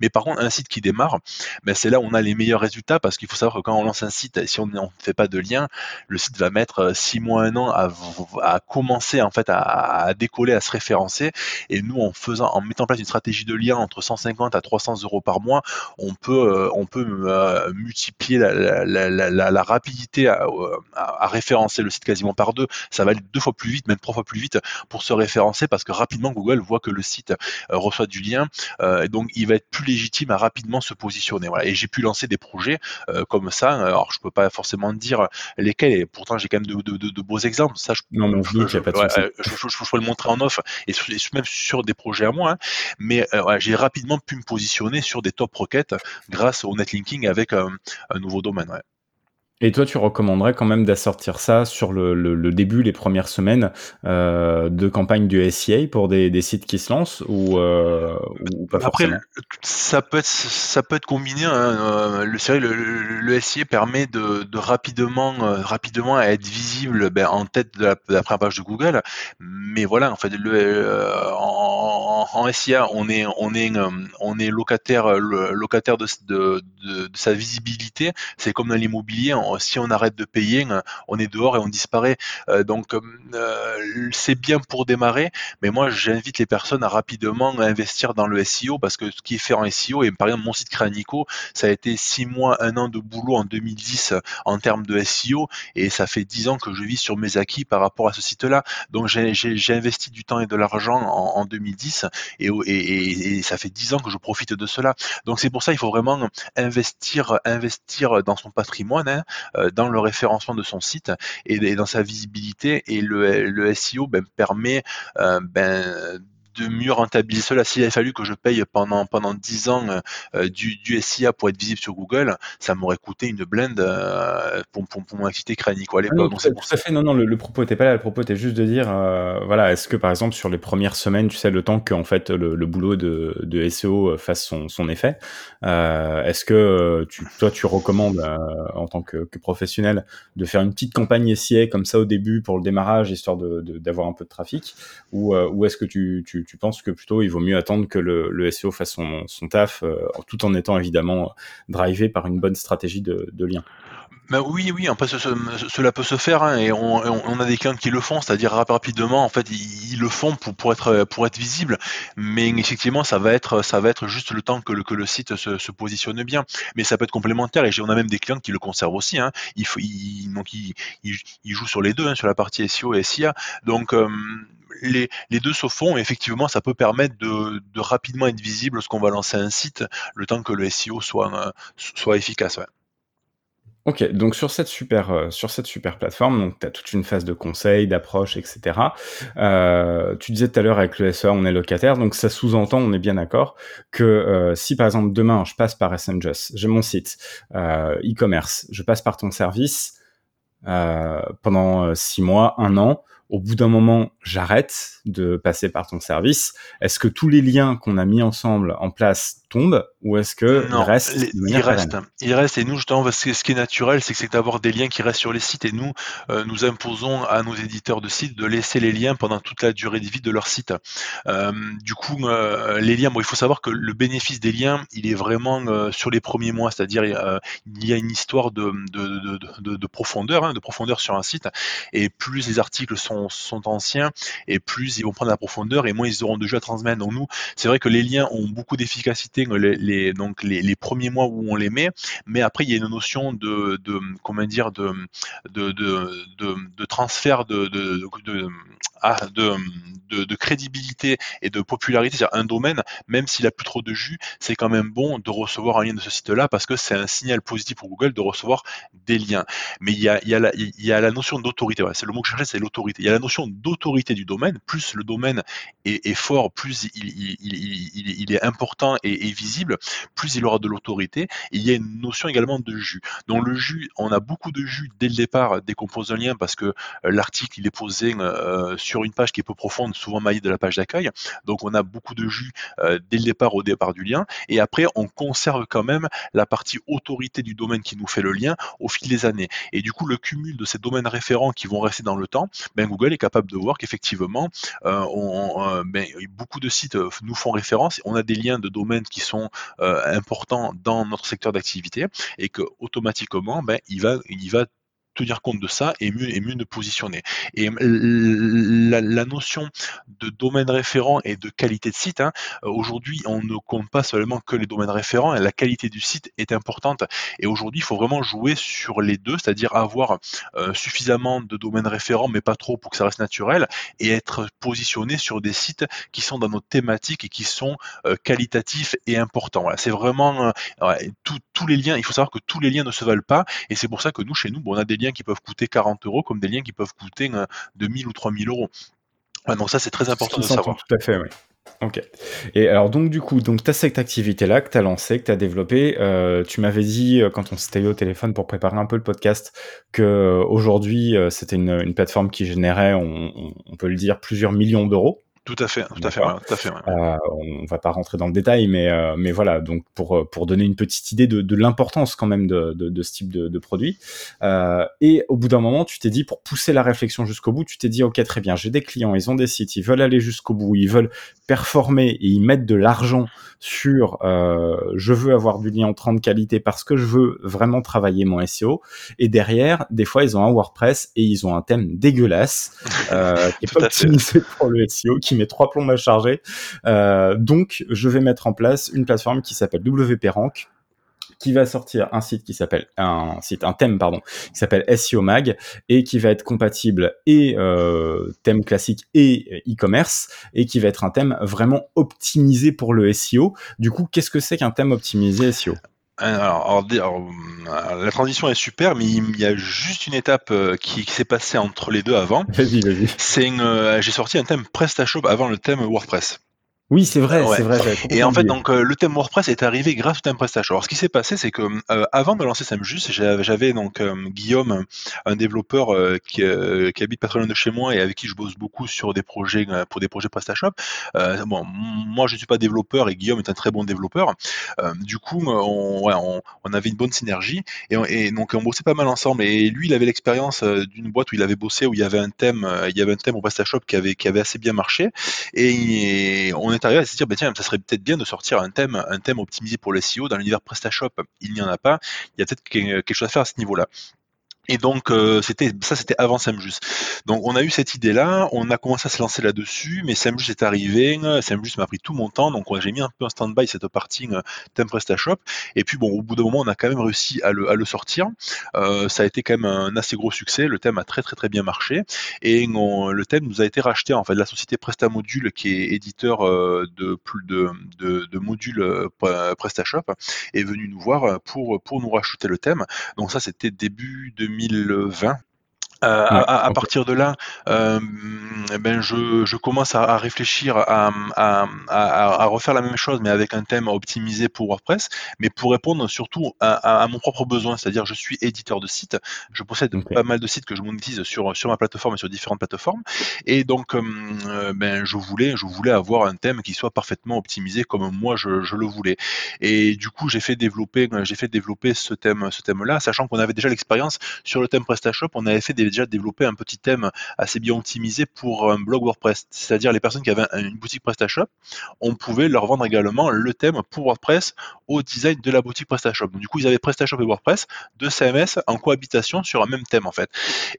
Speaker 2: Mais par contre, un site qui démarre, ben c'est là où on a les meilleurs résultats parce qu'il faut savoir que quand on lance un site, si on ne fait pas de lien, le site va mettre 6 mois, un an à, commencer en fait à, décoller, à se référencer. Et nous, en faisant, en mettant en place une stratégie de lien entre 150 à 300 euros par mois, on peut, euh, euh, multiplier la, rapidité à, référencer le site quasiment par deux. Ça va aller deux fois plus vite, même trois fois plus vite pour se référencer parce que rapidement Google voit que le site euh, reçoit du lien. et donc donc il va être plus légitime à rapidement se positionner. Voilà. Et j'ai pu lancer des projets comme ça. Alors je peux pas forcément dire lesquels, et pourtant j'ai quand même de, beaux exemples. Ça, je,
Speaker 1: non, non, je, je, pas
Speaker 2: je, le montrer en off, et, même sur des projets à moi. Hein. mais j'ai rapidement pu me positionner sur des top requêtes grâce au netlinking avec un, nouveau domaine.
Speaker 1: Et toi, tu recommanderais quand même d'assortir ça sur le, début, les premières semaines euh, de campagne du SIA pour des, sites qui se lancent ou, euh, pas Après,
Speaker 2: ça peut être ça peut être combiné. Hein, euh, le, le, le, SIA permet de, rapidement rapidement être visible ben, en tête de la, première page de Google. Mais voilà, en fait, le, en, SIA, on est on est locataire locataire de, sa visibilité. C'est comme dans l'immobilier si on arrête de payer, euh, on est dehors et on disparaît. Euh, donc euh, c'est bien pour démarrer, mais moi j'invite les personnes à rapidement investir dans le SEO parce que ce qui est fait en SEO, et par exemple mon site Cranico, ça a été six mois, un an de boulot en 2010 en termes de SEO et ça fait dix ans que je vis sur mes acquis par rapport à ce site-là. Donc j'ai investi du temps et de l'argent en, 2010 et, ça fait dix ans que je profite de cela. Donc c'est pour ça il faut vraiment investir, investir dans son patrimoine, hein, euh, dans le référencement de son site et, dans sa visibilité. Et le, le SEO ben, permet euh, ben, de mieux rentabiliser cela. S'il avait fallu que je paye pendant pendant 10 ans euh, du, du, SIA pour être visible sur Google, ça m'aurait coûté une blende euh, pour, pour, pour, mon activité crânique à l'époque.
Speaker 1: Non, tout, à fait, non, non, le, propos n'était pas là. Le propos était juste de dire, euh, voilà, est-ce que par exemple sur les premières semaines, tu sais, le temps que en fait le, le boulot de, de, SEO fasse son, son effet, est-ce que tu, toi tu recommandes en tant que, que, professionnel de faire une petite campagne SIA comme ça au début pour le démarrage, histoire d'avoir de, d'avoir un peu de trafic, ou, ou est-ce que tu, tu tu, penses que plutôt il vaut mieux attendre que le, SEO fasse son, taf, euh, tout en étant évidemment drivé par une bonne stratégie de, lien?
Speaker 2: Ben oui, oui, après cela peut se faire hein, et on, a des clients qui le font, c'est-à-dire rapidement, en fait, ils, le font pour, être pour visible, mais effectivement, ça va être juste le temps que le site se, positionne bien, mais ça peut être complémentaire et on a même des clients qui le conservent aussi. Hein. Il faut, donc ils, jouent sur les deux, hein, sur la partie SEO et SIA, donc euh, les, deux se font, effectivement, ça peut permettre de, rapidement être visible lorsqu'on va lancer un site, le temps que le SEO soit, soit efficace.
Speaker 1: Ok, donc sur cette super euh, sur cette super plateforme, tu as toute une phase de conseil, d'approche, etc. Euh, tu disais tout à l'heure avec le SEA, on est locataire, donc ça sous-entend, on est bien d'accord, que euh, si par exemple demain je passe par SNJS, j'ai mon site e-commerce, je passe par ton service pendant six mois, un an, au bout d'un moment, j'arrête de passer par ton service. Est-ce que tous les liens qu'on a mis ensemble en place tombent ou est-ce que
Speaker 2: il reste Il reste, il reste. Et nous, justement, ce qui est naturel, c'est que c'est d'avoir des liens qui restent sur les sites. Et nous, euh, nous imposons à nos éditeurs de sites de laisser les liens pendant toute la durée de vie de leur site. Euh, du coup, euh, les liens, bon, il faut savoir que le bénéfice des liens, il est vraiment sur les premiers mois, c'est-à-dire il y a une histoire de, de, de, de profondeur, hein, de profondeur sur un site. Et plus les articles sont, sont anciens, et plus ils vont prendre la profondeur, et moins ils auront de jeux à transmettre. Donc nous, c'est vrai que les liens ont beaucoup d'efficacité les, donc les, premiers mois où on les met, mais après il y a une notion de, de comment dire de de, de, de transfert de, ah, de, crédibilité et de popularité, c'est-à-dire un domaine, même s'il a plus trop de jus, c'est quand même bon de recevoir un lien de ce site-là parce que c'est un signal positif pour Google de recevoir des liens. Mais il y a, il y a, la, il y a la notion d'autorité, c'est le mot que je cherchais, c'est l'autorité. Il y a la notion d'autorité du domaine, plus le domaine est, fort, plus il, est important et, et visible, plus il aura de l'autorité. il y a une notion également de jus. Dans le jus, on a beaucoup de jus dès le départ dès qu'on pose un lien parce que euh, l'article il est posé euh, sur une page qui est peu profonde, souvent maillée de la page d'accueil. Donc on a beaucoup de jus euh, dès le départ au départ du lien. Et après, on conserve quand même la partie autorité du domaine qui nous fait le lien au fil des années. Et du coup, le cumul de ces domaines référents qui vont rester dans le temps, ben, Google est capable de voir qu'effectivement, ben, beaucoup de sites nous font référence. On a des liens de domaines qui sont euh, important dans notre secteur d'activité et que automatiquement, ben, il va, il va tenir compte de ça et mieux, et mieux nous positionner. Et la, la, notion de domaine référent et de qualité de site, hein, aujourd'hui, on ne compte pas seulement que les domaines référents, la qualité du site est importante. Et aujourd'hui, il faut vraiment jouer sur les deux, c'est-à-dire avoir euh, suffisamment de domaines référents, mais pas trop pour que ça reste naturel, et être positionné sur des sites qui sont dans nos thématiques et qui sont euh, qualitatifs et importants. Voilà, c'est vraiment euh, tous les liens. Il faut savoir que tous les liens ne se valent pas, et c'est pour ça que nous, chez nous, bon, on a des liens qui peuvent coûter 40 euros, comme des liens qui peuvent coûter 2000 ou 3000 euros. donc ça, c'est très important de savoir.
Speaker 1: Tout à fait, oui. Ok. Et alors donc du coup, donc tu as cette activité-là que tu as lancée, que tu as développée. Euh, tu m'avais dit euh, quand on s'était eu au téléphone pour préparer un peu le podcast que euh, aujourd'hui c'était une, une, plateforme qui générait, on, on, peut le dire, plusieurs millions d'euros.
Speaker 2: Tout à fait, tout à fait, tout à fait.
Speaker 1: Euh, on va pas rentrer dans le détail, mais euh, mais voilà. Donc pour euh, pour donner une petite idée de, de l'importance quand même de, de, de, ce type de, de produit. Euh, et au bout d'un moment, tu t'es dit pour pousser la réflexion jusqu'au bout, tu t'es dit ok très bien, j'ai des clients, ils ont des sites, ils veulent aller jusqu'au bout, ils veulent performer et ils mettent de l'argent sur euh, je veux avoir du lien en de qualité parce que je veux vraiment travailler mon SEO. Et derrière, des fois ils ont un WordPress et ils ont un thème dégueulasse euh, qui est [laughs] pas optimisé pour le SEO, qui met trois plombes à charger. Euh, donc, je vais mettre en place une plateforme qui s'appelle WP Rank qui va sortir un site qui s'appelle un site un thème pardon qui s'appelle SEO Mag et qui va être compatible et euh, thème classique et e-commerce et qui va être un thème vraiment optimisé pour le SEO. Du coup, qu'est-ce que c'est qu'un thème optimisé SEO
Speaker 2: alors, la transition est super, mais il y a juste une étape euh, qui, s'est passée entre les deux avant.
Speaker 1: Vas-y, vas-y.
Speaker 2: C'est euh, j'ai sorti un thème PrestaShop avant le thème WordPress.
Speaker 1: Oui, c'est vrai, c'est vrai.
Speaker 2: Et en fait, donc euh, le thème WordPress est arrivé grâce au thème PrestaShop. Alors, ce qui s'est passé, c'est que euh, avant de lancer SamJust, j'avais donc euh, Guillaume, un développeur qui, qui, habite pas très loin de chez moi et avec qui je bosse beaucoup sur des projets pour des projets PrestaShop. bon, moi, je suis pas développeur et Guillaume est un très bon développeur. du coup, on, ouais, on, on, avait une bonne synergie et, et, donc on bossait pas mal ensemble. Et lui, il avait l'expérience d'une boîte où il avait bossé où il y avait un thème, il y avait un thème au PrestaShop qui avait qui avait assez bien marché et on est arrivé à se dire, bah, tiens, ça serait peut-être bien de sortir un thème, un thème optimisé pour les SEO dans l'univers PrestaShop. Il n'y en a pas. Il y a peut-être quelque chose à faire à ce niveau-là. Et donc euh, c'était ça c'était avant Samjus. Donc on a eu cette idée là, on a commencé à se lancer là-dessus, mais Samjus est arrivé, Samjus m'a pris tout mon temps, donc j'ai mis un peu en stand-by cette partie euh, thème PrestaShop. Et puis bon au bout d'un moment on a quand même réussi à le, sortir. Euh, ça a été quand même un assez gros succès, le thème a très très très bien marché et le thème nous a été racheté en fait la société PrestaModule qui est éditeur de modules PrestaShop est venu nous voir pour nous racheter le thème. Donc ça c'était début 2020 euh, à, partir de là, euh, ben je, je, commence à, réfléchir à, à, refaire la même chose, mais avec un thème optimisé pour WordPress, mais pour répondre surtout à, mon propre besoin, c'est-à-dire je suis éditeur de sites, je possède pas mal de sites que je monétise sur, sur ma plateforme et sur différentes plateformes, et donc euh, ben, je, voulais, je voulais avoir un thème qui soit parfaitement optimisé comme moi je, je le voulais. Et du coup, j'ai fait développer, j'ai fait développer ce thème, ce thème-là, sachant qu'on avait déjà l'expérience sur le thème PrestaShop, on avait fait des déjà développé un petit thème assez bien optimisé pour un blog WordPress. C'est-à-dire les personnes qui avaient une boutique PrestaShop, on pouvait leur vendre également le thème pour WordPress au design de la boutique PrestaShop. Donc, du coup, ils avaient PrestaShop et WordPress, deux CMS en cohabitation sur un même thème en fait.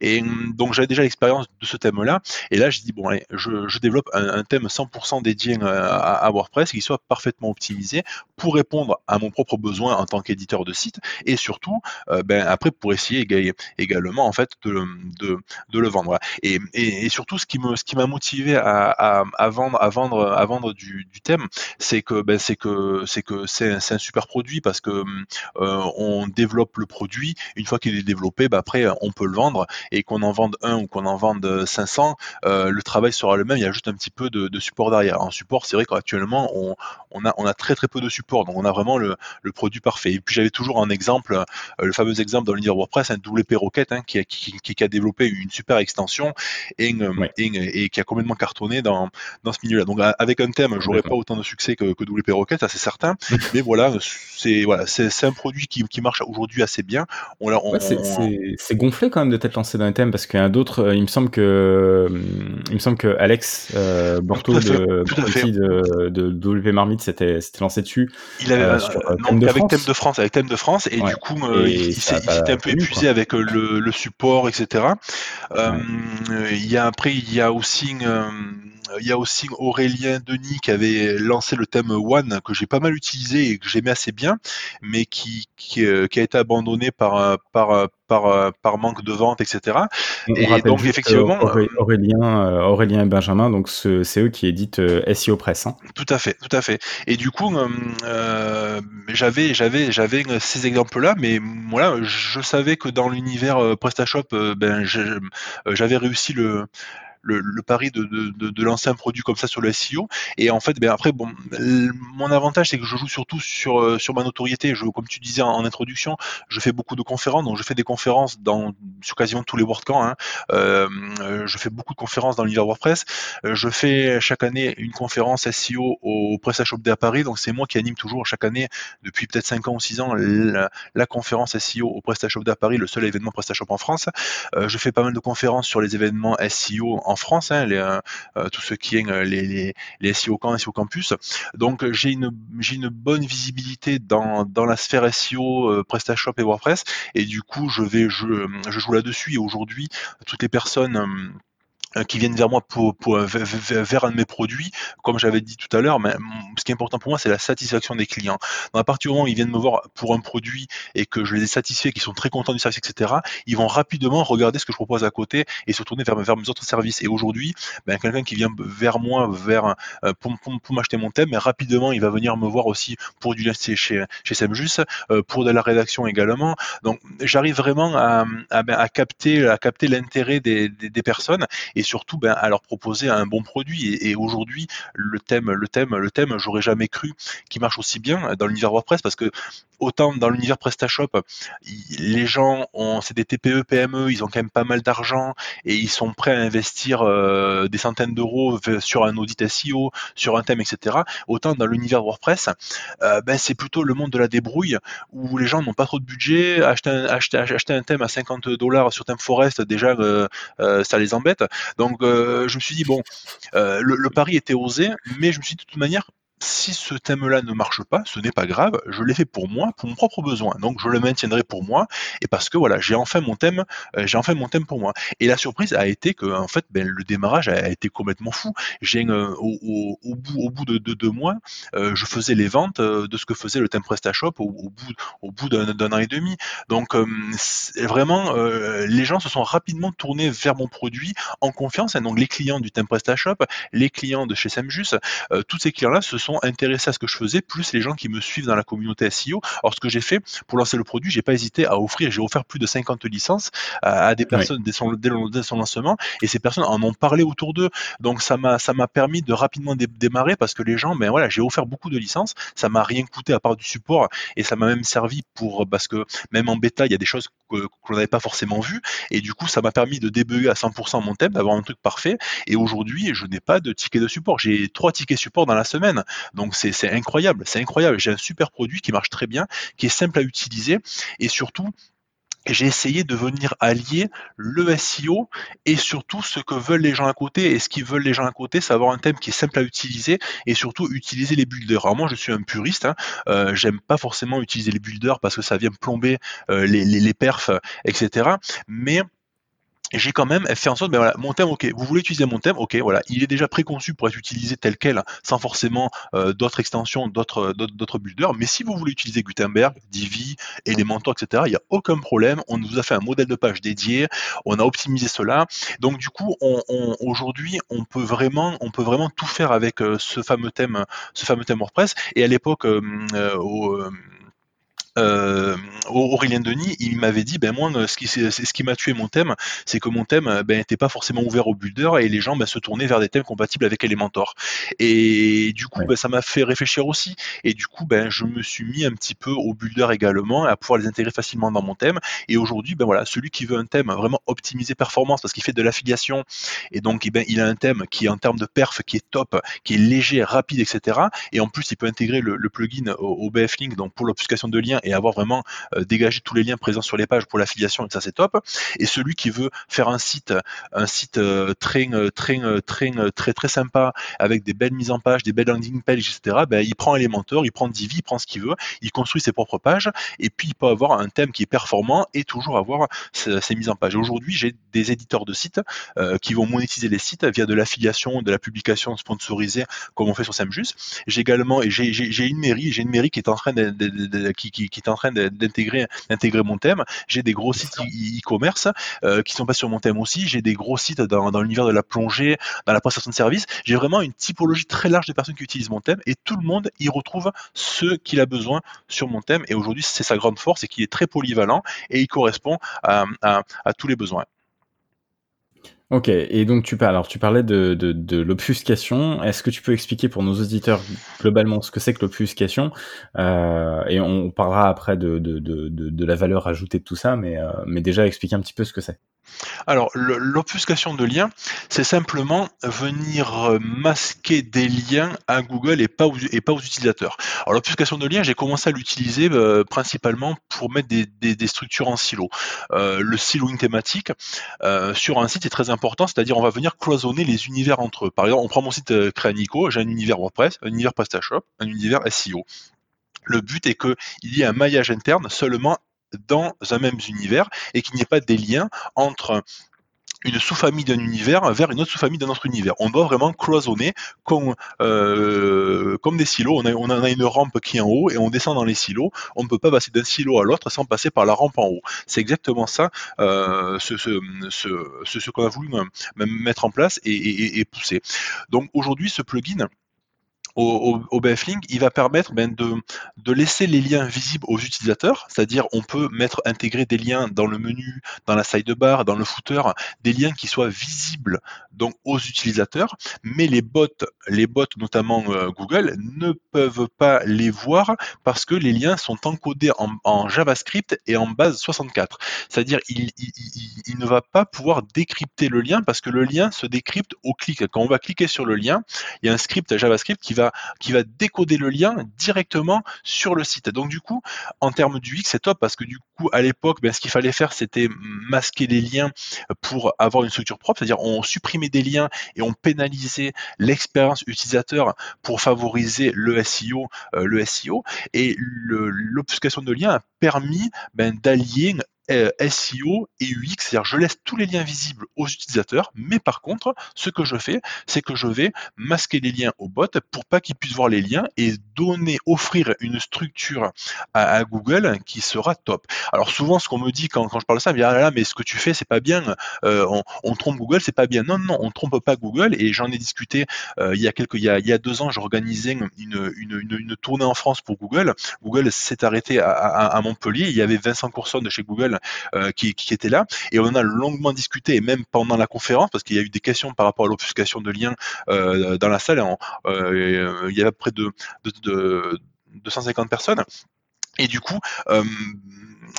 Speaker 2: Et donc j'avais déjà l'expérience de ce thème-là. Et là, j'ai dit bon, allez, je, développe un, thème 100% dédié euh, à, WordPress qui soit parfaitement optimisé pour répondre à mon propre besoin en tant qu'éditeur de site et surtout, euh, ben, après pour essayer également en fait de, de, le vendre. Et, surtout, ce qui m'a motivé à, vendre, à vendre, à vendre du, thème, c'est que, ben, c'est que, c'est que c'est un, super produit parce que euh, on développe le produit. Une fois qu'il est développé, ben, après, on peut le vendre et qu'on en vende un ou qu'on en vende 500, euh, le travail sera le même. Il y a juste un petit peu de, support derrière. En support, c'est vrai qu'actuellement, on, a, très très peu de support, donc on a vraiment le, le produit parfait. Et puis j'avais toujours un exemple, euh, le fameux exemple dans l'univers WordPress, un WP Rocket, hein, qui, qui, qui a développé une super extension et, et, qui a complètement cartonné dans, dans ce milieu-là. Donc avec un thème, j'aurais pas autant de succès que, que WP Rocket, ça c'est certain. [laughs] mais voilà, c'est voilà, c'est un produit qui, qui marche aujourd'hui assez bien.
Speaker 1: On, on, c'est gonflé quand même de t'être lancé dans un thème parce qu'il y a d'autres. Euh, il me semble que il me semble que Alex euh, Borto de, de, de, WP Marmite s'était lancé dessus.
Speaker 2: Il avait euh, euh non, thème avec thème de France, avec thème de France, et du coup il, s'était un peu épuisé avec le, le, support, etc. il y a après il y a aussi il y a aussi Aurélien Denis qui avait lancé le thème One que j'ai pas mal utilisé et que j'aimais assez bien, mais qui, qui, euh, a été abandonné par, euh, par, euh, par, par manque de vente, etc.
Speaker 1: et donc effectivement, Aurélien, Aurélien et Benjamin, donc c'est eux qui éditent SEO Press. Hein.
Speaker 2: Tout à fait, tout à fait. Et du coup, j'avais j'avais j'avais ces exemples-là, mais voilà, je savais que dans l'univers PrestaShop, ben j'avais réussi le le, pari de, de, de, lancer un produit comme ça sur le SEO. Et en fait, ben après, bon, mon avantage, c'est que je joue surtout sur, euh, sur ma notoriété. Je, comme tu disais en, introduction, je fais beaucoup de conférences, donc je fais des conférences dans, sur quasiment tous les WordCamp. Hein. Euh, je fais beaucoup de conférences dans l'univers WordPress. Euh, je fais chaque année une conférence SEO au PrestaShop Day à Paris, donc c'est moi qui anime toujours chaque année, depuis peut-être 5 ans ou 6 ans, la, conférence SEO au PrestaShop Day à Paris, le seul événement PrestaShop en France. je fais pas mal de conférences sur les événements SEO en France, hein, euh, euh, tout ce qui est euh, les, les, les SEO camp, SEO campus. Donc j'ai une, bonne visibilité dans, dans la sphère SEO, PrestaShop et WordPress, et du coup je vais je, je joue là-dessus. Et aujourd'hui, toutes les personnes qui viennent vers moi pour, euh, vers un de mes produits, comme j'avais dit tout à l'heure, mais ce qui est important pour moi, c'est la satisfaction des clients. Dans la partie du moment où ils viennent me voir pour un produit et que je les ai satisfaits, qu'ils sont très contents du service, etc., ils vont rapidement regarder ce que je propose à côté et se tourner vers, vers mes autres services. Et aujourd'hui, ben, quelqu'un qui vient vers moi vers, euh, pour, pour, m'acheter mon thème, mais rapidement, il va venir me voir aussi pour du chez, chez Semjus, pour de la rédaction également. Donc, j'arrive vraiment à, à, ben, capter, à capter l'intérêt des, des, des personnes et surtout ben, à leur proposer un bon produit. Et, aujourd'hui, le thème, le thème, le thème, j'aurais jamais cru qu'il marche aussi bien dans l'univers WordPress parce que autant dans l'univers PrestaShop, les gens ont, c'est des TPE, PME, ils ont quand même pas mal d'argent et ils sont prêts à investir euh, des centaines d'euros sur un audit SEO, sur un thème, etc. Autant dans l'univers WordPress, euh, ben c'est plutôt le monde de la débrouille où les gens n'ont pas trop de budget, acheter un, thème à 50 dollars sur ThemeForest, déjà euh, ça les embête. Donc je me suis dit bon, le, le pari était osé, mais je me suis dit de toute manière si ce thème-là ne marche pas, ce n'est pas grave, je l'ai fait pour moi, pour mon propre besoin. Donc je le maintiendrai pour moi et parce que voilà, j'ai enfin mon thème, euh, j'ai enfin mon thème pour moi. Et la surprise a été que en fait, ben, le démarrage a, été complètement fou. J'ai euh, au, bout, de, deux mois, euh, je faisais les ventes de ce que faisait le thème PrestaShop au, au bout, d'un an et demi. Donc vraiment, les gens se sont rapidement tournés vers mon produit en confiance. Donc les clients du thème PrestaShop, les clients de chez Semjus, tous ces clients-là se sont intéressés à ce que je faisais, plus les gens qui me suivent dans la communauté SEO. Alors ce que j'ai fait pour lancer le produit, j'ai pas hésité à offrir, j'ai offert plus de 50 licences à, des personnes dès, son, lancement, et ces personnes en ont parlé autour d'eux. Donc ça m'a ça m'a permis de rapidement démarrer parce que les gens, ben voilà, j'ai offert beaucoup de licences, ça m'a rien coûté à part du support, et ça m'a même servi pour parce que même en bêta, il y a des choses que, qu'on n'avait pas forcément vues, et du coup ça m'a permis de débugger à 100% mon thème, d'avoir un truc parfait. Et aujourd'hui, je n'ai pas de ticket de support. J'ai trois tickets support dans la semaine. Donc c'est incroyable, c'est incroyable. J'ai un super produit qui marche très bien, qui est simple à utiliser et surtout j'ai essayé de venir allier le SEO et surtout ce que veulent les gens à côté. Et ce qu'ils veulent les gens à côté, c'est avoir un thème qui est simple à utiliser et surtout utiliser les builders. Alors moi, je suis un puriste. Hein. Euh, J'aime pas forcément utiliser les builders parce que ça vient plomber euh, les, les, les perfs, etc. Mais j'ai quand même fait en sorte, ben voilà, mon thème, ok, vous voulez utiliser mon thème, ok, voilà, il est déjà préconçu pour être utilisé tel quel, sans forcément euh, d'autres extensions, d'autres d'autres builders. Mais si vous voulez utiliser Gutenberg, Divi, Elementor, etc., il n'y a aucun problème. On vous a fait un modèle de page dédié, on a optimisé cela. Donc du coup, on, on, aujourd'hui, on peut vraiment, on peut vraiment tout faire avec euh, ce fameux thème, ce fameux thème WordPress. Et à l'époque, euh, au Aurélien Denis, il m'avait dit, ben moi, ce qui, c'est, ce qui m'a tué mon thème, c'est que mon thème ben, n'était pas forcément ouvert au builder et les gens ben, se tournaient vers des thèmes compatibles avec Elementor. Et du coup, ben, ça m'a fait réfléchir aussi. Et du coup, ben, je me suis mis un petit peu au builder également, à pouvoir les intégrer facilement dans mon thème. Et aujourd'hui, ben voilà, celui qui veut un thème vraiment optimisé performance parce qu'il fait de l'affiliation et donc eh ben, il a un thème qui en termes de perf qui est top, qui est léger, rapide, etc. Et en plus, il peut intégrer le, plugin au, BF-Link donc pour l'obfuscation de liens et avoir vraiment euh, dégagé tous les liens présents sur les pages pour l'affiliation et ça c'est top. Et celui qui veut faire un site, un site euh, très, très, très, très, très sympa avec des belles mises en page, des belles landing pages, etc. Ben, il prend Elementor, il prend Divi, il prend ce qu'il veut, il construit ses propres pages et puis il peut avoir un thème qui est performant et toujours avoir ses mises en page. Aujourd'hui, j'ai des éditeurs de sites euh, qui vont monétiser les sites via de l'affiliation, de la publication sponsorisée, comme on fait sur Samjus. J'ai également, et j'ai une mairie, j'ai une mairie qui est en train qui, est en train d'intégrer d'intégrer mon thème. J'ai des gros sites e-commerce euh, qui sont pas sur mon thème aussi. J'ai des gros sites dans, dans l'univers de la plongée, dans la prestation de service. J'ai vraiment une typologie très large de personnes qui utilisent mon thème et tout le monde y retrouve ce qu'il a besoin sur mon thème. Et aujourd'hui, c'est sa grande force, c'est qu'il est très polyvalent et il correspond à, à tous les besoins.
Speaker 1: Ok, et donc tu, alors, tu parlais de, de, l'obfuscation. Est-ce que tu peux expliquer pour nos auditeurs globalement ce que c'est que l'obfuscation? Euh, Et on parlera après de, de, la valeur ajoutée de tout ça, mais, euh, mais déjà expliquer un petit peu ce que c'est.
Speaker 2: Alors, l'obfuscation de liens, c'est simplement venir euh, masquer des liens à Google et pas aux, utilisateurs. Alors, l'obfuscation de liens, j'ai commencé à l'utiliser euh, principalement pour mettre des, des, structures en silo. Euh, le siloing thématique sur un site est très important, c'est-à-dire on va venir cloisonner les univers entre eux. Par exemple, on prend mon site Créanico, j'ai un univers WordPress, un univers PrestaShop, un univers SEO. Le but est qu'il y ait un maillage interne seulement dans un même univers et qu'il n'y ait pas des liens entre une sous-famille d'un univers vers une autre sous-famille d'un autre univers. On doit vraiment cloisonner comme, euh, comme des silos. On a, une rampe qui est en haut et on descend dans les silos. On ne peut pas passer d'un silo à l'autre sans passer par la rampe en haut. C'est exactement ça, euh, ce, qu'on a voulu mettre en place et pousser. Donc aujourd'hui, ce plugin, au, au, BFLink, il va permettre ben, de, laisser les liens visibles aux utilisateurs, c'est-à-dire on peut mettre intégrer des liens dans le menu, dans la sidebar, dans le footer, des liens qui soient visibles donc aux utilisateurs, mais les bots, les bots notamment euh, Google, ne peuvent pas les voir parce que les liens sont encodés en, JavaScript et en base 64. C'est-à-dire il, ne va pas pouvoir décrypter le lien parce que le lien se décrypte au clic. Quand on va cliquer sur le lien, il y a un script JavaScript qui va qui va décoder le lien directement sur le site. Donc du coup, en termes du X, c'est top parce que du coup, à l'époque, ben, ce qu'il fallait faire, c'était masquer les liens pour avoir une structure propre, c'est-à-dire on supprimait des liens et on pénalisait l'expérience utilisateur pour favoriser le SEO, euh, le SEO. Et l'obfuscation de liens a permis ben, d'allier euh, SEO et UX, c'est-à-dire je laisse tous les liens visibles aux utilisateurs, mais par contre, ce que je fais, c'est que je vais masquer les liens aux bots pour pas qu'ils puissent voir les liens et donner, offrir une structure à, Google qui sera top. Alors souvent, ce qu'on me dit quand, je parle de ça, me dit ah là, mais ce que tu fais, c'est pas bien, euh, on, trompe Google, c'est pas bien. Non, non, on trompe pas Google et j'en ai discuté euh, il y a quelques, deux ans, j'organisais une, tournée en France pour Google. Google s'est arrêté à, à, à Montpellier, il y avait Vincent Courson de chez Google euh, qui, était là. Et on en a longuement discuté, et même pendant la conférence, parce qu'il y a eu des questions par rapport à l'obfuscation de liens euh, dans la salle. Euh, il y avait près de 250 personnes. Et du coup,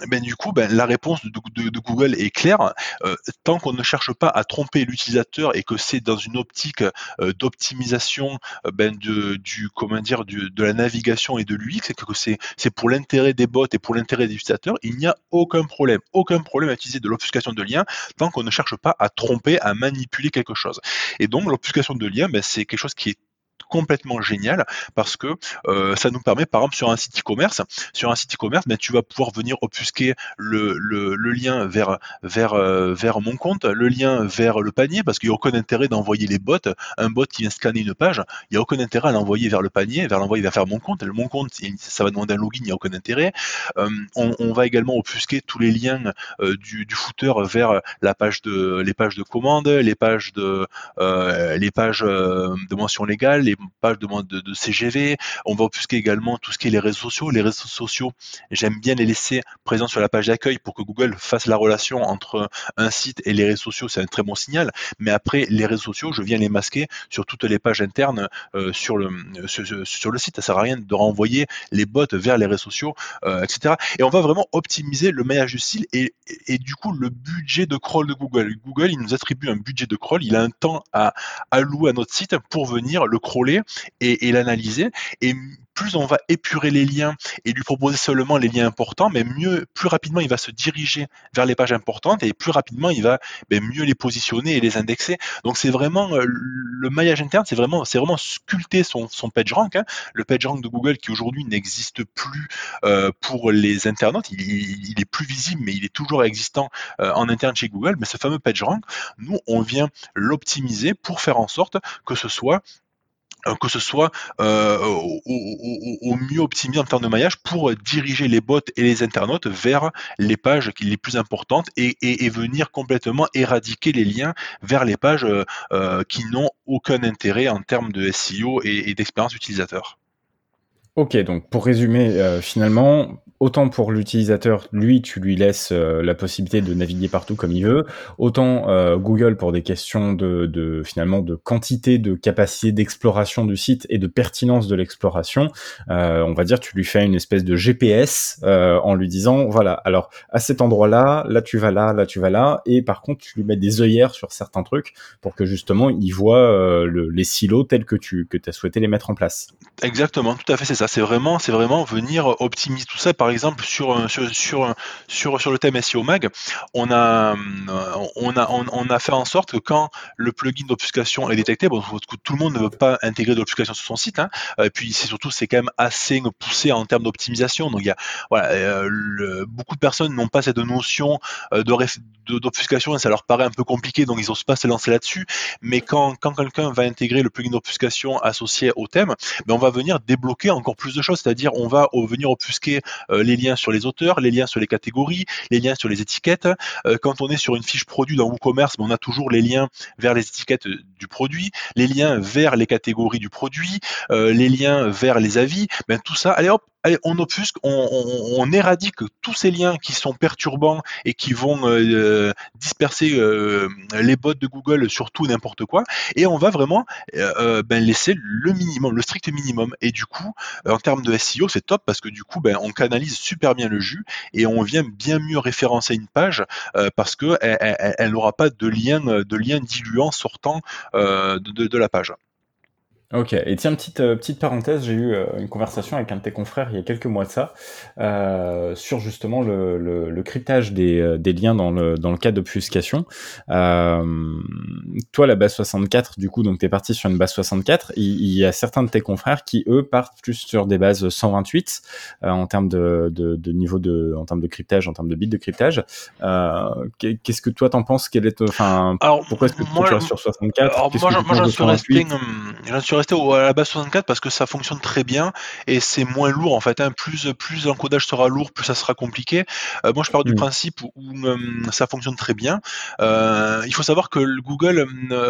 Speaker 2: ben du coup, ben, la réponse de, Google est claire. Euh, tant qu'on ne cherche pas à tromper l'utilisateur et que c'est dans une optique euh, d'optimisation euh, ben, de, du comment dire de la navigation et de l'UX, c'est que c'est c'est pour l'intérêt des bots et pour l'intérêt des utilisateurs, il n'y a aucun problème, aucun problème à utiliser de l'obfuscation de liens tant qu'on ne cherche pas à tromper, à manipuler quelque chose. Et donc l'obfuscation de liens, ben, c'est quelque chose qui est complètement génial parce que euh, ça nous permet, par exemple, sur un site e-commerce, sur un site e-commerce, ben, tu vas pouvoir venir obfusquer le, le, lien euh, vers mon compte, le lien vers le panier, parce qu'il n'y a aucun intérêt d'envoyer les bots. Un bot qui vient scanner une page, il n'y a aucun intérêt à l'envoyer vers le panier, vers l'envoyer vers mon compte. Mon compte, ça va demander un login, il n'y a aucun intérêt. Euh, on, va également obfusquer tous les liens du, du footer vers la page de, les pages de commande, les pages de, les pages de mention légale, les les pages de, de, CGV, on va obfusquer également tout ce qui est les réseaux sociaux. Les réseaux sociaux, j'aime bien les laisser présents sur la page d'accueil pour que Google fasse la relation entre un site et les réseaux sociaux, c'est un très bon signal. Mais après, les réseaux sociaux, je viens les masquer sur toutes les pages internes euh, sur, le, sur, le site. Ça sert à rien de renvoyer les bots vers les réseaux sociaux, euh, etc. Et on va vraiment optimiser le maillage du site et, et, du coup le budget de crawl de Google. Google, il nous attribue un budget de crawl, il a un temps à allouer à notre site pour venir le crawler et, l'analyser. Et plus on va épurer les liens et lui proposer seulement les liens importants, mais mieux, plus rapidement il va se diriger vers les pages importantes et plus rapidement il va ben, mieux les positionner et les indexer. Donc c'est vraiment euh, le maillage interne, c'est vraiment, c'est vraiment sculpter son, son PageRank. Hein. Le PageRank de Google qui aujourd'hui n'existe plus euh, pour les internautes, il, est plus visible, mais il est toujours existant euh, en interne chez Google. Mais ce fameux PageRank, nous on vient l'optimiser pour faire en sorte que ce soit que ce soit euh, au, mieux optimisé en termes de maillage pour diriger les bots et les internautes vers les pages les plus importantes et, venir complètement éradiquer les liens vers les pages euh, qui n'ont aucun intérêt en termes de SEO et, d'expérience utilisateur.
Speaker 1: Ok, donc pour résumer, finalement, autant pour l'utilisateur, lui, tu lui laisses euh, la possibilité de naviguer partout comme il veut, autant euh, Google pour des questions de, finalement de quantité, de capacité d'exploration du site et de pertinence de l'exploration, euh, on va dire tu lui fais une espèce de GPS en lui disant voilà alors à cet endroit-là, là tu vas là, là tu vas là, et par contre tu lui mets des œillères sur certains trucs pour que justement il voit le, les silos tels que tu que as souhaité les mettre en place.
Speaker 2: Exactement, tout à fait c'est ça. C'est vraiment c'est vraiment venir optimiser tout ça. Par exemple, sur, sur, sur, sur, le thème SEO Mag, on a, on, a, on, a fait en sorte que quand le plugin d'obfuscation est détecté, bon, tout le monde ne veut pas intégrer de l'obfuscation sur son site, hein, et puis c'est surtout, c'est quand même assez poussé en termes d'optimisation. Donc, il y a, voilà, euh, beaucoup de personnes n'ont pas cette notion euh, de d'obfuscation et ça leur paraît un peu compliqué, donc ils n'osent pas se lancer là-dessus. Mais quand, quand quelqu'un va intégrer le plugin d'obfuscation associé au thème, ben on va venir débloquer encore plus de choses, c'est-à-dire on va venir obfusquer euh, les liens sur les auteurs, les liens sur les catégories, les liens sur les étiquettes. Euh, quand on est sur une fiche produit dans WooCommerce, on a toujours les liens vers les étiquettes du produit, les liens vers les catégories du produit, euh, les liens vers les avis. Ben, tout ça, allez hop, on obfusque, on, éradique tous ces liens qui sont perturbants et qui vont euh, disperser euh, les bots de Google sur tout n'importe quoi, et on va vraiment euh, ben, laisser le minimum, le strict minimum. Et du coup, en termes de SEO, c'est top parce que du coup, ben, on canalise super bien le jus et on vient bien mieux référencer une page parce que elle n'aura pas de lien, de lien diluant sortant de la page.
Speaker 1: Ok, et tiens, petite, euh, petite parenthèse, j'ai eu euh, une conversation avec un de tes confrères il y a quelques mois de ça, euh, sur justement le, le, le cryptage des, euh, des, liens dans le, dans le cas d'obfuscation. toi, la base 64, du coup, donc tu es parti sur une base 64, il, il, y a certains de tes confrères qui, eux, partent plus sur des bases 128 en termes de, de, de, niveau de, en termes de cryptage, en termes de bits de cryptage. Qu'est-ce que toi t'en penses? Quel est, enfin, pourquoi est-ce que tu restes sur 64
Speaker 2: alors, Moi, j'en suis resté, suis resté à la base 64 parce que ça fonctionne très bien et c'est moins lourd en fait. Hein. Plus, plus l'encodage sera lourd, plus ça sera compliqué. Euh, moi, je pars du mm. principe où, euh, ça fonctionne très bien. Euh, il faut savoir que Google,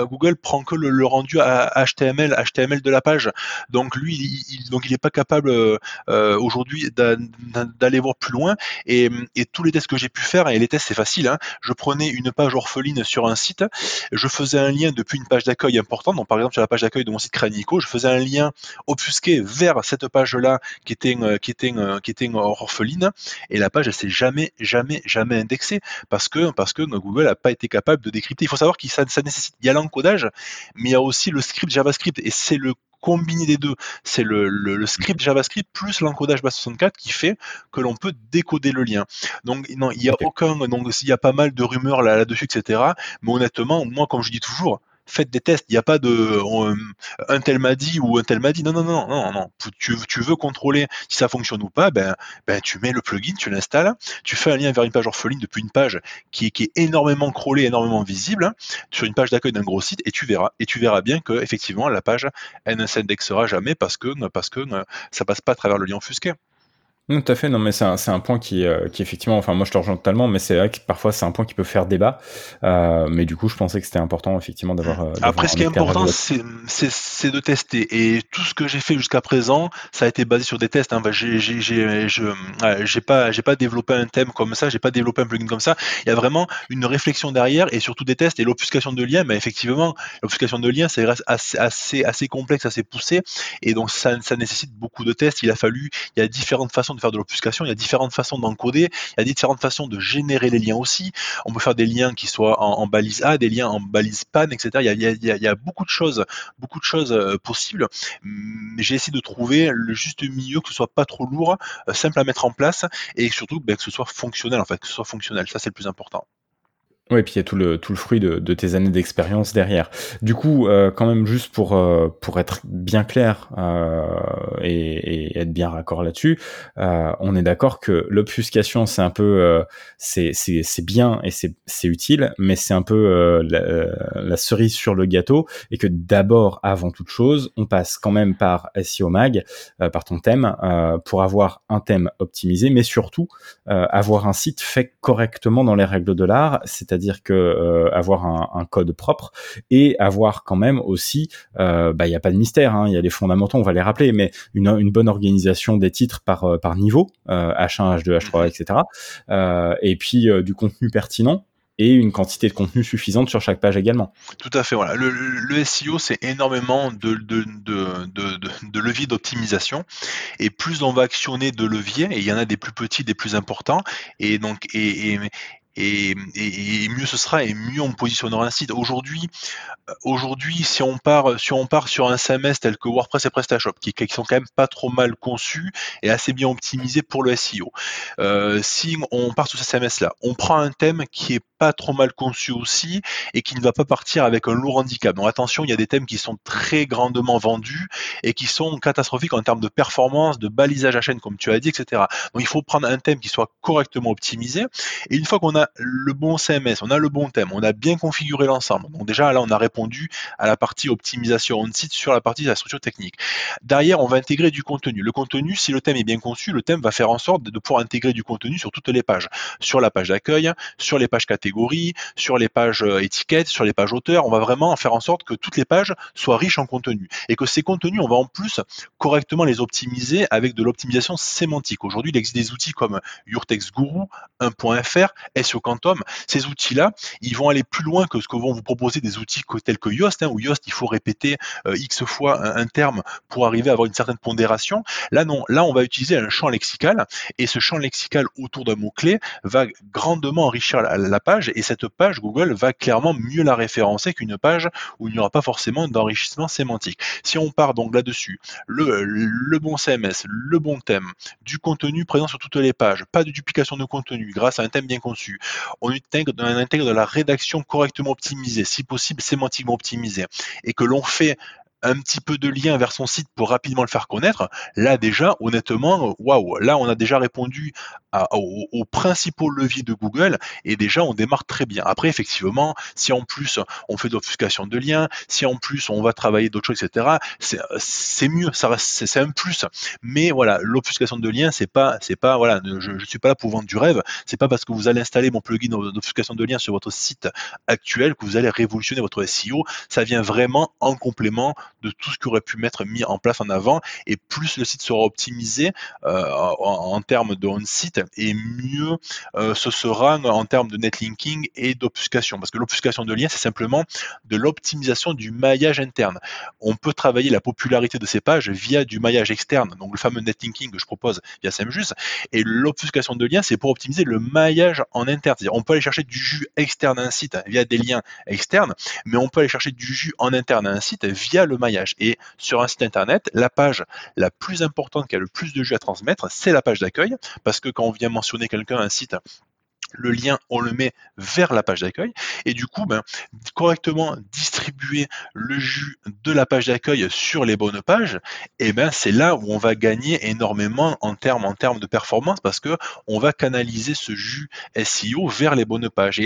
Speaker 2: Google prend que le, rendu à HTML, HTML de la page. Donc lui, il, donc il n'est pas capable aujourd'hui d'aller voir plus loin. Et, tous les tests que j'ai pu faire, et les tests c'est facile, hein, je prenais une page orpheline sur un site, je faisais un lien depuis une page d'accueil importante. Donc par exemple sur la page d'accueil de mon site Nico, je faisais un lien obfusqué vers cette page-là qui était, qui était, qui était orpheline, et la page, elle s'est jamais, jamais, jamais indexée parce que, parce que Google n'a pas été capable de décrypter. Il faut savoir qu'il ça, nécessite, il y a l'encodage, mais il y a aussi le script JavaScript, et c'est le combiné des deux. C'est le, script JavaScript plus l'encodage base64 qui fait que l'on peut décoder le lien. Donc non, il y a aucun, donc il y a pas mal de rumeurs là, là-dessus, etc. Mais honnêtement, moi, comme je dis toujours, faites des tests. Il n'y a pas de euh, un tel m'a dit ou un tel m'a dit. Non, non, non, non, non. Tu, veux contrôler si ça fonctionne ou pas, ben, ben tu mets le plugin, tu l'installes, tu fais un lien vers une page orpheline depuis une page qui, est énormément crawlée, énormément visible, sur une page d'accueil d'un gros site, et tu verras. Et tu verras bien que effectivement la page, elle ne s'indexera jamais parce que parce que ça passe pas à travers le lien offusqué.
Speaker 1: Tout à fait, non, mais c'est un, un, point qui, euh, qui effectivement, enfin, moi je te rejoins totalement, mais c'est vrai que parfois c'est un point qui peut faire débat. Euh, mais du coup, je pensais que c'était important, effectivement, d'avoir. Euh,
Speaker 2: Après, ce qui est important, c'est de tester. Et tout ce que j'ai fait jusqu'à présent, ça a été basé sur des tests. Hein. j'ai pas, j'ai pas développé un thème comme ça, j'ai pas développé un plugin comme ça. Il y a vraiment une réflexion derrière et surtout des tests. Et l'obfuscation de liens, mais effectivement, l'obfuscation de liens, c'est assez, assez, assez complexe, assez poussé. Et donc, ça, ça nécessite beaucoup de tests. Il a fallu, il y a différentes façons de faire de l'obfuscation, il y a différentes façons d'encoder, il y a différentes façons de générer les liens aussi. On peut faire des liens qui soient en, balise A, des liens en balise PAN, etc. Il y a, beaucoup de choses, beaucoup de choses euh, possibles. Mais j'ai essayé de trouver le juste milieu, que ce soit pas trop lourd, euh, simple à mettre en place, et surtout ben, que ce soit fonctionnel, en fait, que ce soit fonctionnel. Ça, c'est le plus important.
Speaker 1: Oui, puis il y a tout le, tout le fruit de, de tes années d'expérience derrière. Du coup, euh, quand même, juste pour, euh, pour être bien clair euh, et, et, être bien raccord là-dessus, euh, on est d'accord que l'obfuscation, c'est un peu, euh, c'est, bien et c'est, utile, mais c'est un peu la, la, cerise sur le gâteau, et que d'abord, avant toute chose, on passe quand même par SEO Mag, par ton thème, pour avoir un thème optimisé, mais surtout avoir un site fait correctement dans les règles de l'art, c'est c'est-à-dire que euh, avoir un, code propre et avoir quand même aussi, euh, bah il y a pas de mystère, hein, il y a les fondamentaux, on va les rappeler, mais une, bonne organisation des titres par euh, par niveau, H1, H2, H3, etc. et puis du contenu pertinent et une quantité de contenu suffisante sur chaque page également.
Speaker 2: Tout à fait, voilà. Le, SEO, c'est énormément de, de, de, de leviers d'optimisation. Et plus on va actionner de leviers, et il y en a des plus petits, des plus importants, et donc, et, et, et, mieux ce sera et mieux on positionnera un site. Aujourd'hui, euh, aujourd'hui, si on part, si on part sur un CMS tel que WordPress et PrestaShop, qui, sont quand même pas trop mal conçus et assez bien optimisés pour le SEO, euh, si on part sur ce CMS là, on prend un thème qui est pas trop mal conçu aussi et qui ne va pas partir avec un lourd handicap. Donc attention, il y a des thèmes qui sont très grandement vendus et qui sont catastrophiques en termes de performance, de balisage à chaîne, comme tu as dit, etc. Donc il faut prendre un thème qui soit correctement optimisé. Et une fois qu'on a le bon CMS, on a le bon thème, on a bien configuré l'ensemble. Donc déjà là, on a répondu à la partie optimisation on-site sur la partie de la structure technique. Derrière, on va intégrer du contenu. Le contenu, si le thème est bien conçu, le thème va faire en sorte de pouvoir intégrer du contenu sur toutes les pages, sur la page d'accueil, sur les pages catégories, sur les pages euh, étiquettes, sur les pages auteurs. On va vraiment faire en sorte que toutes les pages soient riches en contenu et que ces contenus, on va en plus correctement les optimiser avec de l'optimisation sémantique. Aujourd'hui, il existe des outils comme Your Text Guru, 1.fr, SEO Quantum, ces outils-là, ils vont aller plus loin que ce que vont vous proposer des outils tels que Yoast, hein, où Yoast, il faut répéter euh, X fois un, terme pour arriver à avoir une certaine pondération. Là, non, là, on va utiliser un champ lexical, et ce champ lexical autour d'un mot-clé va grandement enrichir la, page, et cette page, Google va clairement mieux la référencer qu'une page où il n'y aura pas forcément d'enrichissement sémantique. Si on part donc là-dessus, le, le bon CMS, le bon thème, du contenu présent sur toutes les pages, pas de duplication de contenu grâce à un thème bien conçu, on intègre, de la rédaction correctement optimisée, si possible sémantiquement optimisée, et que l'on fait un petit peu de lien vers son site pour rapidement le faire connaître, là déjà, honnêtement, waouh, là on a déjà répondu aux, principaux leviers de Google et déjà on démarre très bien. Après, effectivement, si en plus on fait de l'obfuscation de liens, si en plus on va travailler d'autres choses, etc., c'est mieux, c'est un plus. Mais voilà, l'obfuscation de liens, c'est pas, c'est pas, voilà, je, ne suis pas là pour vendre du rêve. C'est pas parce que vous allez installer mon plugin d'obfuscation de liens sur votre site actuel que vous allez révolutionner votre SEO. Ça vient vraiment en complément de tout ce qui aurait pu mettre mis en place en avant. Et plus le site sera optimisé euh, en, termes de on-site, et mieux euh, ce sera en termes de netlinking et d'obfuscation. Parce que l'obfuscation de liens, c'est simplement de l'optimisation du maillage interne. On peut travailler la popularité de ces pages via du maillage externe, donc le fameux netlinking que je propose via SEMJUS. Et l'obfuscation de liens, c'est pour optimiser le maillage en interne. On peut aller chercher du jus externe à un site via des liens externes, mais on peut aller chercher du jus en interne à un site via le maillage et sur un site internet, la page la plus importante qui a le plus de jus à transmettre, c'est la page d'accueil, parce que quand on vient mentionner quelqu'un, un site, le lien, on le met vers la page d'accueil. Et du coup, ben, correctement distribuer le jus de la page d'accueil sur les bonnes pages, et eh ben, c'est là où on va gagner énormément en termes, de performance parce que on va canaliser ce jus SEO vers les bonnes pages.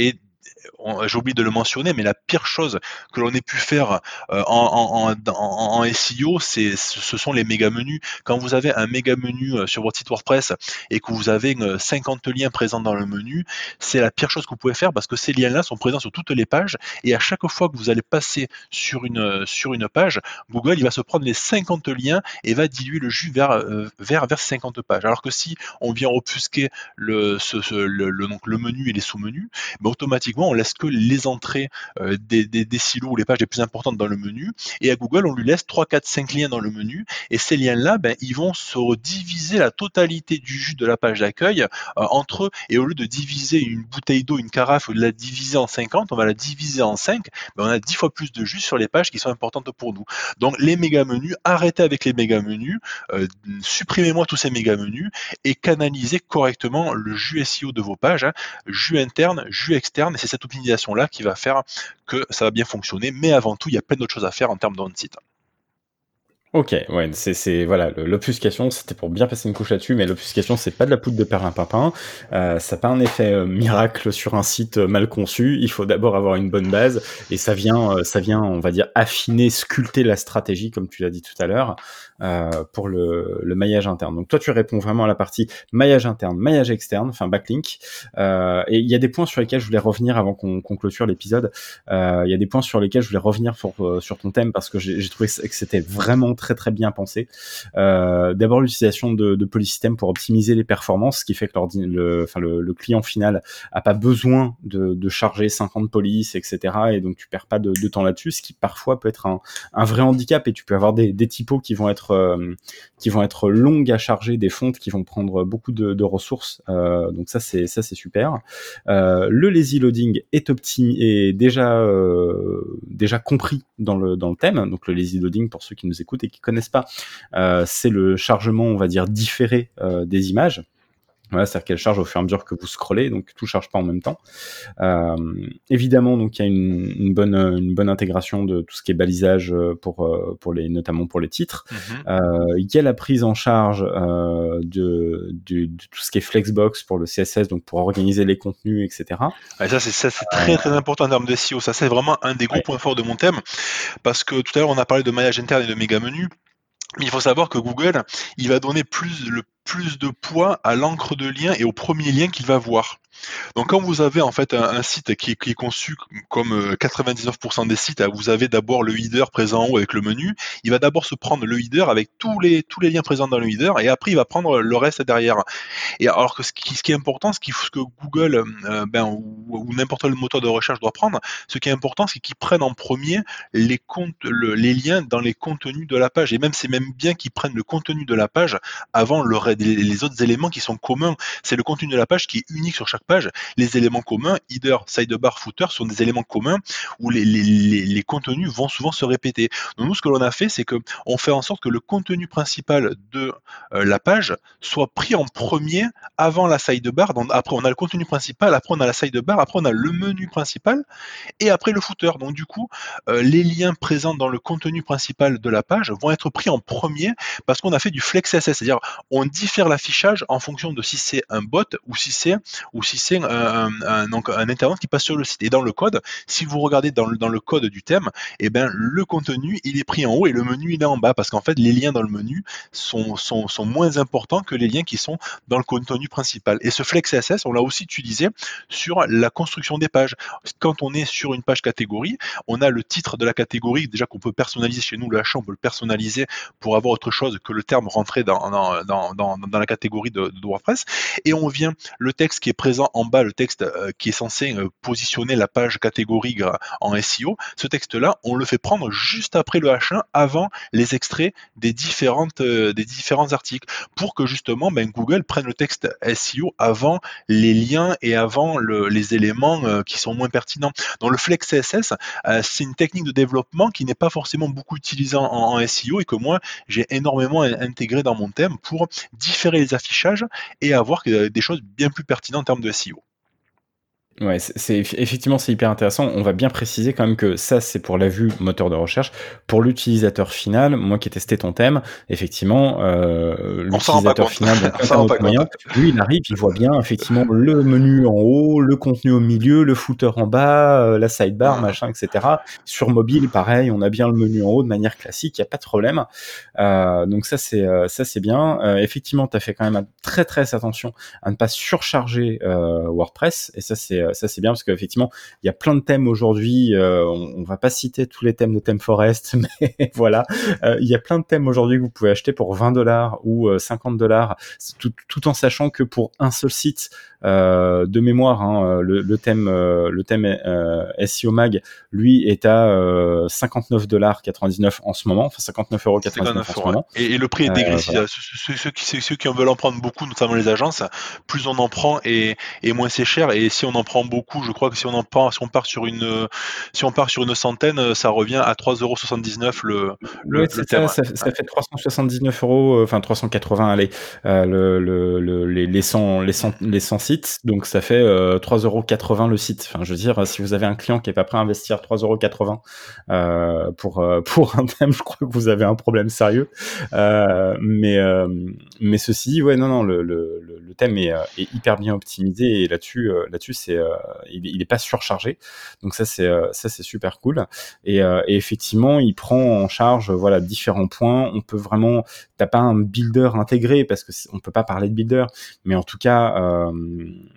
Speaker 2: J'ai oublié de le mentionner, mais la pire chose que l'on ait pu faire euh, en, SEO, c'est, ce sont les méga menus. Quand vous avez un méga menu euh, sur votre site WordPress et que vous avez 50 liens présents dans le menu, c'est la pire chose que vous pouvez faire parce que ces liens-là sont présents sur toutes les pages et à chaque fois que vous allez passer sur une, sur une page, Google il va se prendre les 50 liens et va diluer le jus vers, euh, vers, vers 50 pages. Alors que si on vient obfusquer le, le, le, menu et les sous-menus, automatiquement on laisse que les entrées euh, des, silos ou les pages les plus importantes dans le menu. Et à Google, on lui laisse 3, 4, 5 liens dans le menu. Et ces liens-là, ben, ils vont se diviser la totalité du jus de la page d'accueil euh, entre eux. Et au lieu de diviser une bouteille d'eau, une carafe, ou de la diviser en 50, on va la diviser en 5. Ben, on a 10 fois plus de jus sur les pages qui sont importantes pour nous. Donc les méga menus, arrêtez avec les méga menus, euh, supprimez-moi tous ces méga menus et canalisez correctement le jus SEO de vos pages, hein. jus interne, jus externe. C'est cette optimisation-là qui va faire que ça va bien fonctionner. Mais avant tout, il y a plein d'autres choses à faire en termes d'on-site.
Speaker 1: Ok, ouais, c'est, c'est voilà, l'obfuscation, c'était pour bien passer une couche là-dessus, mais l'obfuscation, c'est pas de la poudre de perlimpinpin, euh, ça n'a pas un effet euh, miracle sur un site euh, mal conçu. Il faut d'abord avoir une bonne base, et ça vient, euh, ça vient, on va dire, affiner, sculpter la stratégie, comme tu l'as dit tout à l'heure, euh, pour le, le, maillage interne. Donc toi, tu réponds vraiment à la partie maillage interne, maillage externe, enfin backlink. et il y a des points sur lesquels je voulais revenir avant qu'on, qu'on clôture l'épisode. Il y a des points sur lesquels je voulais revenir pour, sur ton thème parce que j'ai, trouvé que c'était vraiment très très bien pensé. Euh, d'abord l'utilisation de, de polysystèmes pour optimiser les performances, ce qui fait que le, enfin, le, client final a pas besoin de, de, charger 50 polices, etc. Et donc tu perds pas de, de temps là-dessus, ce qui parfois peut être un, un, vrai handicap. Et tu peux avoir des, des typos qui vont être euh, qui vont être longues à charger, des fontes qui vont prendre beaucoup de, ressources. Euh, donc ça c'est ça c'est super. Euh, le lazy loading est déjà déjà compris dans le dans le thème. Donc le lazy loading pour ceux qui nous écoutent et qui connaissent pas, c'est le chargement, on va dire, différé des images. Voilà, c'est-à-dire qu'elle charge au fur et à mesure que vous scrollez, donc tout charge pas en même temps. Euh, évidemment, donc il y a une, une, bonne une bonne intégration de tout ce qui est balisage pour pour les notamment pour les titres. Mm-hmm. il y a la prise en charge de, de, tout ce qui est Flexbox pour le CSS, donc pour organiser les contenus, etc.
Speaker 2: ça c'est ça c'est très très important en termes de SEO. Ça c'est vraiment un des gros points forts de mon thème parce que tout à l'heure on a parlé de maillage interne et de méga menu. Mais il faut savoir que Google, il va donner plus, le plus de poids à l'encre de lien et au premier lien qu'il va voir. Donc quand vous avez en fait un, site qui est, conçu comme 99% euh, des sites, vous avez d'abord le header présent en haut avec le menu. Il va d'abord se prendre le header avec tous les tous les liens présents dans le header et après il va prendre le reste derrière. Et alors que ce qui, est important, ce, ce que Google euh, ben, ou, n'importe quel moteur de recherche doit prendre, ce qui est important, c'est qu'ils prennent en premier les liens dans les contenus de la page. Et même c'est même bien qu'ils prennent le contenu de la page avant le, les autres éléments qui sont communs. C'est le contenu de la page qui est unique sur chaque page. Les éléments communs, header, sidebar, footer, sont des éléments communs où les, contenus vont souvent se répéter. Donc nous, ce que l'on a fait, c'est que on fait en sorte que le contenu principal de euh, la page soit pris en premier avant la sidebar. Donc après, on a le contenu principal, après on a la sidebar, après on a le menu principal et après le footer. Donc du coup, euh, les liens présents dans le contenu principal de la page vont être pris en premier parce qu'on a fait du flex CSS, c'est-à-dire on diffère l'affichage en fonction de si c'est un bot ou si c'est ou si c'est un, un, qui passe sur le site. Et dans le code, si vous regardez dans le, dans le code du thème, eh ben, le contenu, il est pris en haut et le menu, il est en bas. Parce qu'en fait, les liens dans le menu sont, sont, sont, moins importants que les liens qui sont dans le contenu principal. Et ce Flex CSS, on l'a aussi utilisé sur la construction des pages. Quand on est sur une page catégorie, on a le titre de la catégorie, déjà qu'on peut personnaliser chez nous, le H, on peut le personnaliser pour avoir autre chose que le terme rentré dans, dans la catégorie de, de WordPress. Et on vient, le texte qui est présent en bas, le texte euh, qui est censé euh, positionner la page catégorie en SEO, ce texte-là, on le fait prendre juste après le H1, avant les extraits des, différentes, euh, des différents articles, pour que justement ben, Google prenne le texte SEO avant les liens et avant les éléments qui sont moins pertinents. Donc le Flex CSS, c'est une technique de développement qui n'est pas forcément beaucoup utilisée en, en SEO et que moi j'ai énormément intégré dans mon thème pour différer les affichages et avoir des choses bien plus pertinentes en termes de SEO.
Speaker 1: Ouais, c'est effectivement c'est hyper intéressant. On va bien préciser quand même que ça c'est pour la vue moteur de recherche. Pour l'utilisateur final, moi qui ai testé ton thème, effectivement, euh, l'utilisateur final, [laughs] donc moyen, lui il arrive, il voit bien effectivement le menu en haut, le contenu au milieu, le footer en bas, euh, la sidebar, machin, etc. Sur mobile, pareil, on a bien le menu en haut de manière classique, il y a pas de problème. Euh, donc ça c'est euh, ça c'est bien. Euh, effectivement, tu as fait quand même très très attention à ne pas surcharger WordPress et ça c'est ça c'est bien parce qu'effectivement, il y a plein de thèmes aujourd'hui. Euh, on, va pas citer tous les thèmes de Theme Forest, [laughs] mais voilà, euh, il y a plein de thèmes aujourd'hui que vous pouvez acheter pour 20 dollars ou 50 euh, dollars, tout, tout, en sachant que pour un seul site, euh, de mémoire, hein, le, le, thème, euh, le thème euh, SEO Mag, lui, est à 59 dollars 99 en ce moment, enfin 59 euros 99 en ce moment.
Speaker 2: Et, le prix est dégressif. Ceux, qui, ceux qui en veulent en prendre beaucoup, notamment les agences, plus on en prend et, et moins c'est cher. Et si on en prend beaucoup, je crois que si on en prend, si on part sur une, si on part sur une centaine, ça revient à 3,79 le, le,
Speaker 1: le thème. Ça, ça, fait 379 euros, enfin 380, allez, le, le, les, les 100, les 100, les 100 donc ça fait euh, 3,80€ le site. Enfin, je veux dire, si vous avez un client qui est pas prêt à investir 3,80€ euh, pour euh, [laughs] pour un thème, je crois que vous avez un problème sérieux. Euh, mais euh, mais ceci, ouais, non, non, le, le, le thème est, est, hyper bien optimisé et là-dessus là-dessus c'est il, il, pas surchargé. Donc ça c'est c'est super cool. Et, et, effectivement, il prend en charge voilà différents points. On peut vraiment, t'as pas un builder intégré parce que on peut pas parler de builder, mais en tout cas euh,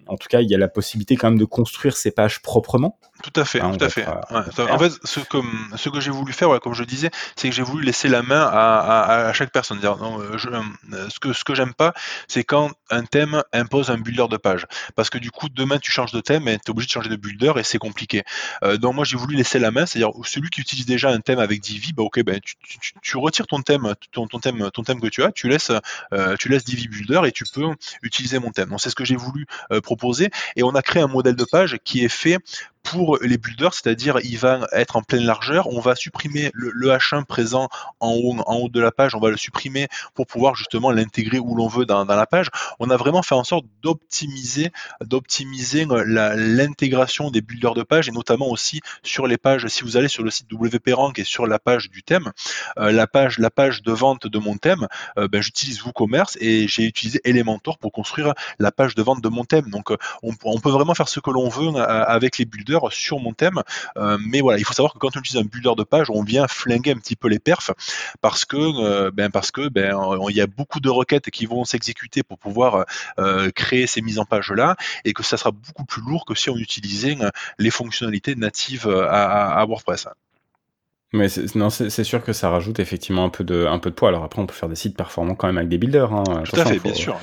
Speaker 1: en tout cas, il y a la possibilité quand même de construire ces pages proprement.
Speaker 2: Tout à fait, hein, tout à fait. En fait, ce que, ce que j'ai voulu faire, comme je disais, c'est que j'ai voulu laisser la main à, à, chaque personne. Non, je, euh, ce que, ce que j'aime pas, c'est quand un thème impose un builder de page. Parce que du coup, demain, tu changes de thème et tu es obligé de changer de builder et c'est compliqué. Euh, donc, moi, j'ai voulu laisser la main, c'est-à-dire celui qui utilise déjà un thème avec Divi, bah, ok, ben, tu, tu, tu, retires ton thème, ton, ton, thème, ton thème que tu as, tu laisses, euh, tu laisses Divi Builder et tu peux utiliser mon thème. Donc, c'est ce que j'ai voulu euh, proposer et on a créé un modèle de page qui est fait pour les builders, c'est-à-dire il va être en pleine largeur. On va supprimer le, H1 présent en haut, en haut de la page, on va le supprimer pour pouvoir justement l'intégrer où l'on veut dans, la page. On a vraiment fait en sorte d'optimiser, d'optimiser l'intégration des builders de page et notamment aussi sur les pages. Si vous allez sur le site WP Rank et sur la page du thème, euh, la page, la page de vente de mon thème, euh, ben, j'utilise WooCommerce et j'ai utilisé Elementor pour construire la page de vente de mon thème. Donc on, on peut vraiment faire ce que l'on veut euh, avec les builders sur mon thème. Euh, mais voilà, il faut savoir que quand on utilise un builder de page, on vient flinguer un petit peu les perfs parce que euh, ben parce que ben il y a beaucoup de requêtes qui vont s'exécuter pour pouvoir euh, créer ces mises en page là et que ça sera beaucoup plus lourd que si on utilisait les fonctionnalités natives à, WordPress.
Speaker 1: Mais non, c'est sûr que ça rajoute effectivement un peu de un peu de poids. Alors après, on peut faire des sites performants quand même avec des builders. Hein.
Speaker 2: Tout à fait, bien sûr.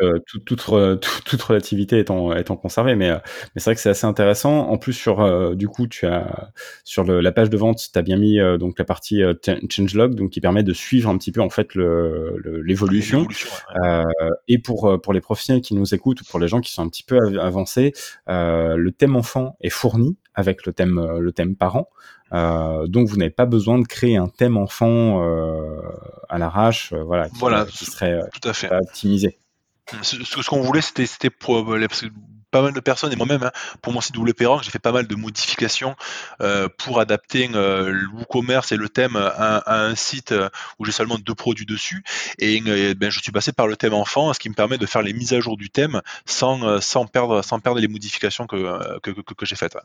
Speaker 1: Euh, toute, [laughs] toute, toute, relativité étant, étant conservée, mais, euh, mais c'est vrai que c'est assez intéressant. En plus, sur euh, du coup, tu as sur le, la page de vente, tu as bien mis donc la partie changelog, donc qui permet de suivre un petit peu en fait l'évolution. Le, et pour pour les professionnels qui nous écoutent ou pour les gens qui sont un petit peu avancés, le thème enfant est fourni avec le thème le thème parent. Euh, donc vous n'avez pas besoin de créer un thème enfant euh, à l'arrache, voilà, qui,
Speaker 2: voilà,
Speaker 1: qui serait
Speaker 2: tout à fait.
Speaker 1: optimisé.
Speaker 2: Ce, ce qu'on voulait, c'était, c'était pour, euh, parce que pas mal de personnes et moi-même, hein, pour mon site WP Rank, j'ai fait pas mal de modifications euh, pour adapter euh, le WooCommerce et le thème à, à un site euh, où j'ai seulement deux produits dessus. Et, euh, ben, je suis passé par le thème enfant, ce qui me permet de faire les mises à jour du thème sans, sans, perdre, sans perdre les modifications que, que, que j'ai faites.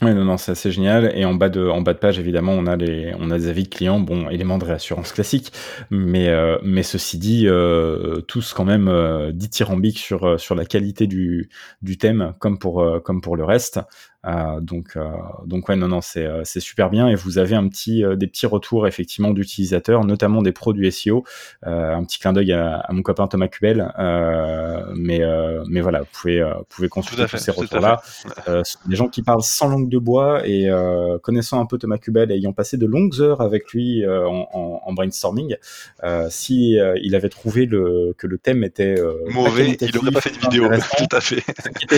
Speaker 1: Oui, non, non, c'est assez génial. Et en bas de, en bas de page, évidemment, on a les, on a des avis de clients, bon, éléments de réassurance classique, mais, euh, mais ceci dit, euh, tous quand même euh, dithyrambiques sur, euh, sur la qualité du, du thème, comme pour, comme pour le reste. Euh, donc, euh, donc ouais, non, non, c'est, euh, c'est super bien. Et vous avez un petit, des petits retours effectivement d'utilisateurs, notamment des pros du SEO. un petit clin d'œil à, mon copain Thomas Cubel. mais, mais voilà, vous pouvez, vous pouvez consulter tous ces retours-là. des gens qui parlent sans langue de bois et connaissant un peu Thomas Cubel, ayant passé de longues heures avec lui en, en, en, brainstorming, si il avait trouvé le, que le thème était
Speaker 2: mauvais, il n'aurait pas fait de vidéo. [laughs] Tout à fait.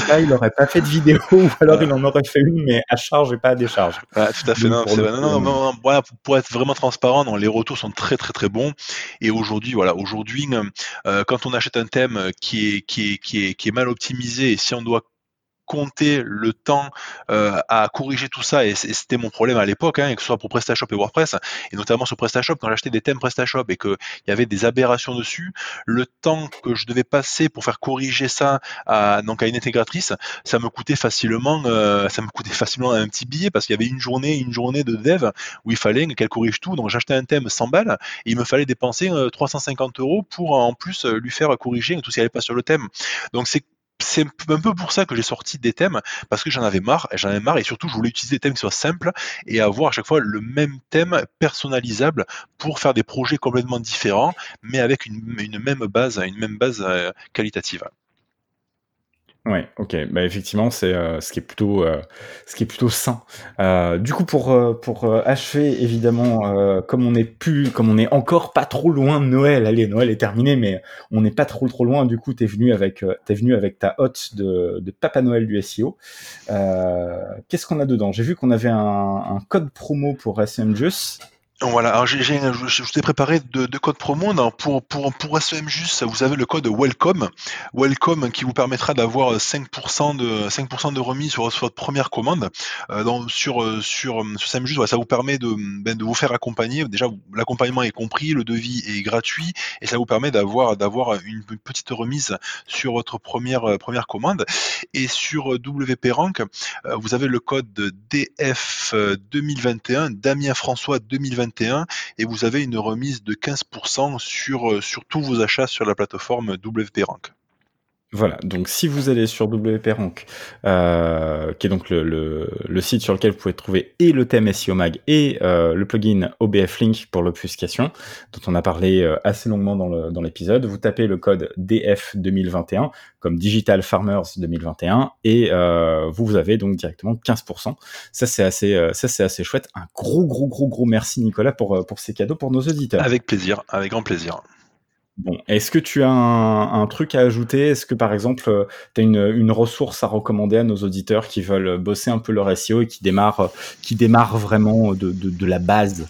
Speaker 1: Pas, il n'aurait pas fait de vidéo, [laughs] ou alors il en aurait fait une, mais à charge et pas à décharge.
Speaker 2: tout à fait. Non, non, non, voilà, pour être vraiment transparent, non, les retours sont très très très bons. Et aujourd'hui, voilà, aujourd'hui, euh, quand on achète un thème qui est, qui est, qui est, qui est mal optimisé, et si on doit compter le temps à corriger tout ça, et c'était mon problème à l'époque, hein, que ce soit pour PrestaShop et WordPress, et notamment sur PrestaShop, quand j'achetais des thèmes PrestaShop et qu'il y avait des aberrations dessus, le temps que je devais passer pour faire corriger ça à, donc à une intégratrice, ça me coûtait facilement, ça me coûtait facilement un petit billet parce qu'il y avait une journée, une journée de dev où il fallait qu'elle corrige tout. Donc j'achetais un thème 100 balles et il me fallait dépenser 350 euros pour en plus lui faire corriger tout ce qui n'allait pas sur le thème. Donc c'est c'est un peu pour ça que j'ai sorti des thèmes, parce que j'en avais marre, j'en avais marre, et surtout je voulais utiliser des thèmes qui soient simples et avoir à chaque fois le même thème personnalisable pour faire des projets complètement différents, mais avec une, même base, euh, qualitative.
Speaker 1: Ouais, ok. Bah effectivement, c'est euh, ce qui est plutôt euh, ce qui est plutôt sain. Euh, du coup, pour pour achever, évidemment, comme on est plus, comme on est encore pas trop loin de Noël. Allez, Noël est terminé, mais on n'est pas trop trop loin. Du coup, t'es venu avec t'es venu avec ta hotte de, de Papa Noël du SEO. Qu'est-ce qu'on a dedans? J'ai vu qu'on avait un, un, code promo pour SMJus.
Speaker 2: Voilà, alors j'ai, je, vous ai préparé deux, codes promo. pour, pour, pour SEM vous avez le code Welcome, Welcome qui vous permettra d'avoir 5% de 5% de remise sur, votre première commande. Euh, sur sur sur juste, ça vous permet de, ben, de vous faire accompagner. Déjà, l'accompagnement est compris, le devis est gratuit et ça vous permet d'avoir d'avoir une, petite remise sur votre première première commande. Et sur WP Rank, euh, vous avez le code DF 2021, Damien François 2021 et vous avez une remise de 15% sur, euh, sur tous vos achats sur la plateforme WP Rank.
Speaker 1: Voilà, donc si vous allez sur WP Rank, euh, qui est donc le, site sur lequel vous pouvez trouver et le thème SEO Mag et euh, le plugin OBF Link pour l'obfuscation, dont on a parlé euh, assez longuement dans l'épisode, vous tapez le code DF 2021 comme Digital Farmers 2021 et euh, vous, vous avez donc directement 15%. Ça c'est assez, ça c'est assez chouette. Un gros gros gros gros merci Nicolas pour ces cadeaux pour nos auditeurs.
Speaker 2: Avec plaisir, avec grand plaisir.
Speaker 1: Bon, est-ce que tu as un, truc à ajouter? Est-ce que par exemple, euh, tu as une, ressource à recommander à nos auditeurs qui veulent bosser un peu leur SEO et qui démarrent, qui démarrent vraiment de la base?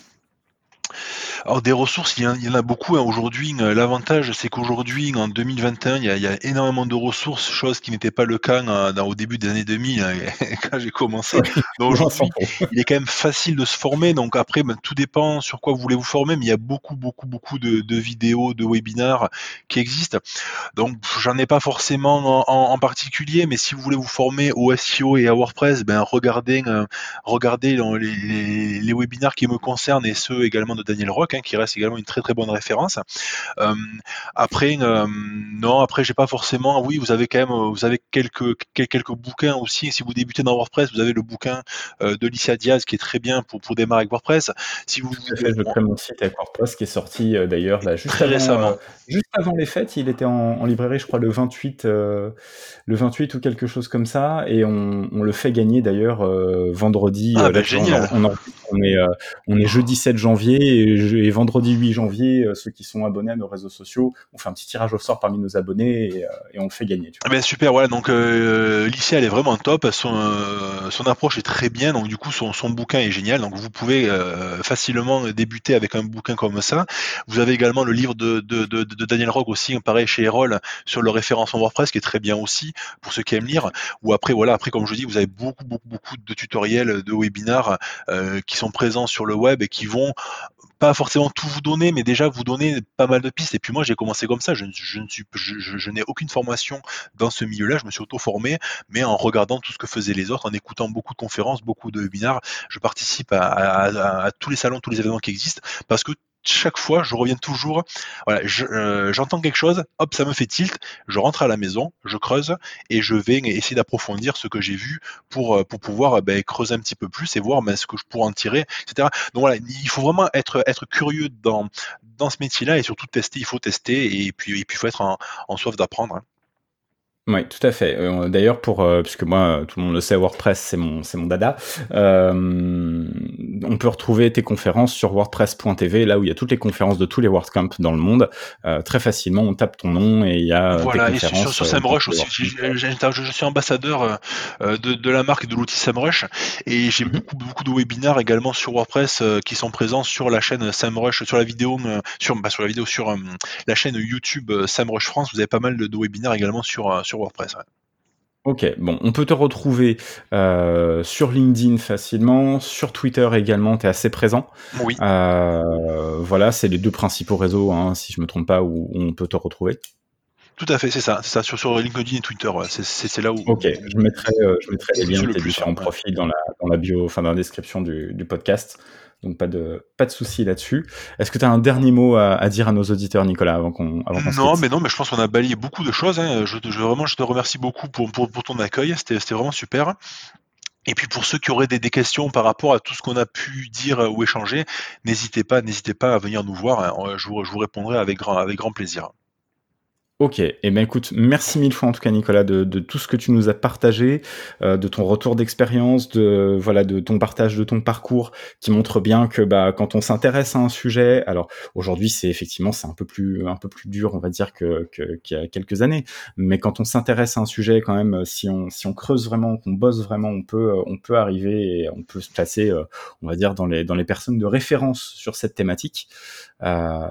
Speaker 2: Alors des ressources, il y en, a beaucoup hein. aujourd'hui. Euh, l'avantage, c'est qu'aujourd'hui, en 2021, il y, a, énormément de ressources, chose qui n'était pas le cas euh, dans, au début des années 2000 hein, [laughs] quand j'ai commencé. Donc aujourd'hui, il est quand même facile de se former. Donc après, ben, tout dépend sur quoi vous voulez vous former, mais il y a beaucoup, beaucoup, beaucoup de, vidéos, de webinars qui existent. Donc j'en ai pas forcément en, particulier, mais si vous voulez vous former au SEO et à WordPress, ben regardez, euh, regardez les, les, webinars qui me concernent et ceux également de Daniel Rock Hein, qui reste également une très très bonne référence. Euh, après, euh, non, après j'ai pas forcément. Oui, vous avez quand même, vous avez quelques quelques bouquins aussi. Si vous débutez dans WordPress, vous avez le bouquin euh, de Licia Diaz qui est très bien pour pour démarrer avec WordPress.
Speaker 1: Si vous, fait, je crée mon site avec WordPress qui est sorti d'ailleurs juste avant, juste avant les fêtes. Il était en, librairie, je crois le 28 le 28 ou quelque chose comme ça, et on, le fait gagner d'ailleurs vendredi.
Speaker 2: Ah, bah, génial.
Speaker 1: On, est on est jeudi 7 janvier et, et vendredi 8 janvier, euh, ceux qui sont abonnés à nos réseaux sociaux, on fait un petit tirage au sort parmi nos abonnés et, euh, on le fait gagner.
Speaker 2: Tu ben super, voilà. Donc euh, elle est vraiment top. Son, approche est très bien. Donc du coup, son, son bouquin est génial. Donc vous pouvez facilement débuter avec un bouquin comme ça. Vous avez également le livre de, de, Daniel Rock aussi, pareil chez Erol, sur le référencement WordPress, qui est très bien aussi pour ceux qui aiment lire. Ou après, voilà, après comme je dis, vous avez beaucoup, beaucoup, beaucoup de tutoriels, de webinars qui sont présents sur le web et qui vont pas forcément tout vous donner, mais déjà vous donner pas mal de pistes. Et puis moi, j'ai commencé comme ça. Je, je je, je, n'ai aucune formation dans ce milieu-là. Je me suis auto-formé, mais en regardant tout ce que faisaient les autres, en écoutant beaucoup de conférences, beaucoup de webinars. Je participe à tous les salons, tous les événements qui existent, parce que chaque fois, je reviens toujours. Voilà, euh, j'entends quelque chose, hop, ça me fait tilt. Je rentre à la maison, je creuse et je vais essayer d'approfondir ce que j'ai vu pour euh, pour pouvoir ben, creuser un petit peu plus et voir ben, ce que je pourrais en tirer, etc. Donc voilà, il faut vraiment être être curieux dans dans ce métier-là et surtout tester. Il faut tester et puis et faut être en, en soif d'apprendre. Hein.
Speaker 1: Oui, tout à fait. Euh, d'ailleurs, pour euh, puisque moi, tout le monde le sait, WordPress, c'est mon, c'est mon dada. Euh, on peut retrouver tes conférences sur WordPress.tv, là où il y a toutes les conférences de tous les WordCamp dans le monde. très facilement, on tape ton nom et il y a
Speaker 2: voilà, tes conférences. Et sur, SEMrush aussi. Je, suis ambassadeur de, de la marque de l'outil SEMrush et j'ai mhm. beaucoup, beaucoup de webinaires également sur WordPress qui sont présents sur la chaîne SEMrush, sur la vidéo, sur, bah, sur la vidéo sur la chaîne YouTube SEMrush France. Vous avez pas mal de, de webinaires également sur sur WordPress.
Speaker 1: Ok, bon, on peut te retrouver euh, sur LinkedIn facilement, sur Twitter également, tu es assez présent.
Speaker 2: Oui.
Speaker 1: Euh, voilà, c'est les deux principaux réseaux, hein, si je me trompe pas, où, on peut te retrouver.
Speaker 2: Tout à fait, c'est ça, c'est ça, sur, sur, LinkedIn et Twitter, c'est là où.
Speaker 1: Ok, je mettrai, euh, je mettrai les liens de tes différents profils dans la, dans la bio, enfin dans la description du, du podcast. Donc pas de pas de souci là-dessus. Est-ce que tu as un dernier mot à, dire à nos auditeurs, Nicolas, avant qu'on avant
Speaker 2: Non, mais non, mais je pense qu'on a balayé beaucoup de choses. Hein. Je, je, vraiment, je te remercie beaucoup pour, pour, pour ton accueil. C'était vraiment super. Et puis pour ceux qui auraient des, des, questions par rapport à tout ce qu'on a pu dire ou échanger, n'hésitez pas, n'hésitez pas à venir nous voir. Hein. Je vous, je vous répondrai avec grand, avec grand plaisir.
Speaker 1: Ok, et eh ben écoute, merci mille fois en tout cas Nicolas de, de tout ce que tu nous as partagé, euh, de ton retour d'expérience, de voilà de ton partage de ton parcours, qui montre bien que bah quand on s'intéresse à un sujet, alors aujourd'hui c'est effectivement c'est un peu plus un peu plus dur on va dire que qu'il y a quelques années, mais quand on s'intéresse à un sujet quand même si on si on creuse vraiment, qu'on bosse vraiment, on peut on peut arriver et on peut se placer euh, on va dire dans les dans les personnes de référence sur cette thématique. Euh,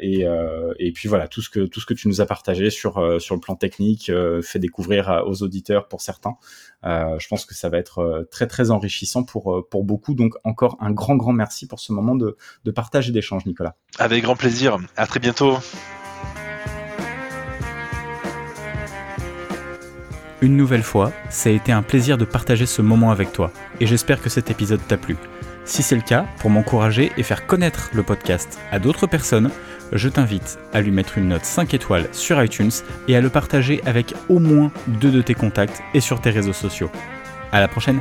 Speaker 1: et, euh, et puis voilà, tout ce que tout ce que tu nous as partagé sur euh, sur le plan technique fait découvrir aux auditeurs pour certains. je pense que ça va être très très enrichissant pour pour beaucoup. Donc encore un grand grand merci pour ce moment de, de partage et d'échange, Nicolas.
Speaker 2: Avec grand plaisir. À très bientôt.
Speaker 1: Une nouvelle fois, ça a été un plaisir de partager ce moment avec toi, et j'espère que cet épisode t'a plu. Si c'est le cas, pour m'encourager et faire connaître le podcast à d'autres personnes, je t'invite à lui mettre une note 5 étoiles sur iTunes et à le partager avec au moins deux de tes contacts et sur tes réseaux sociaux. À la prochaine!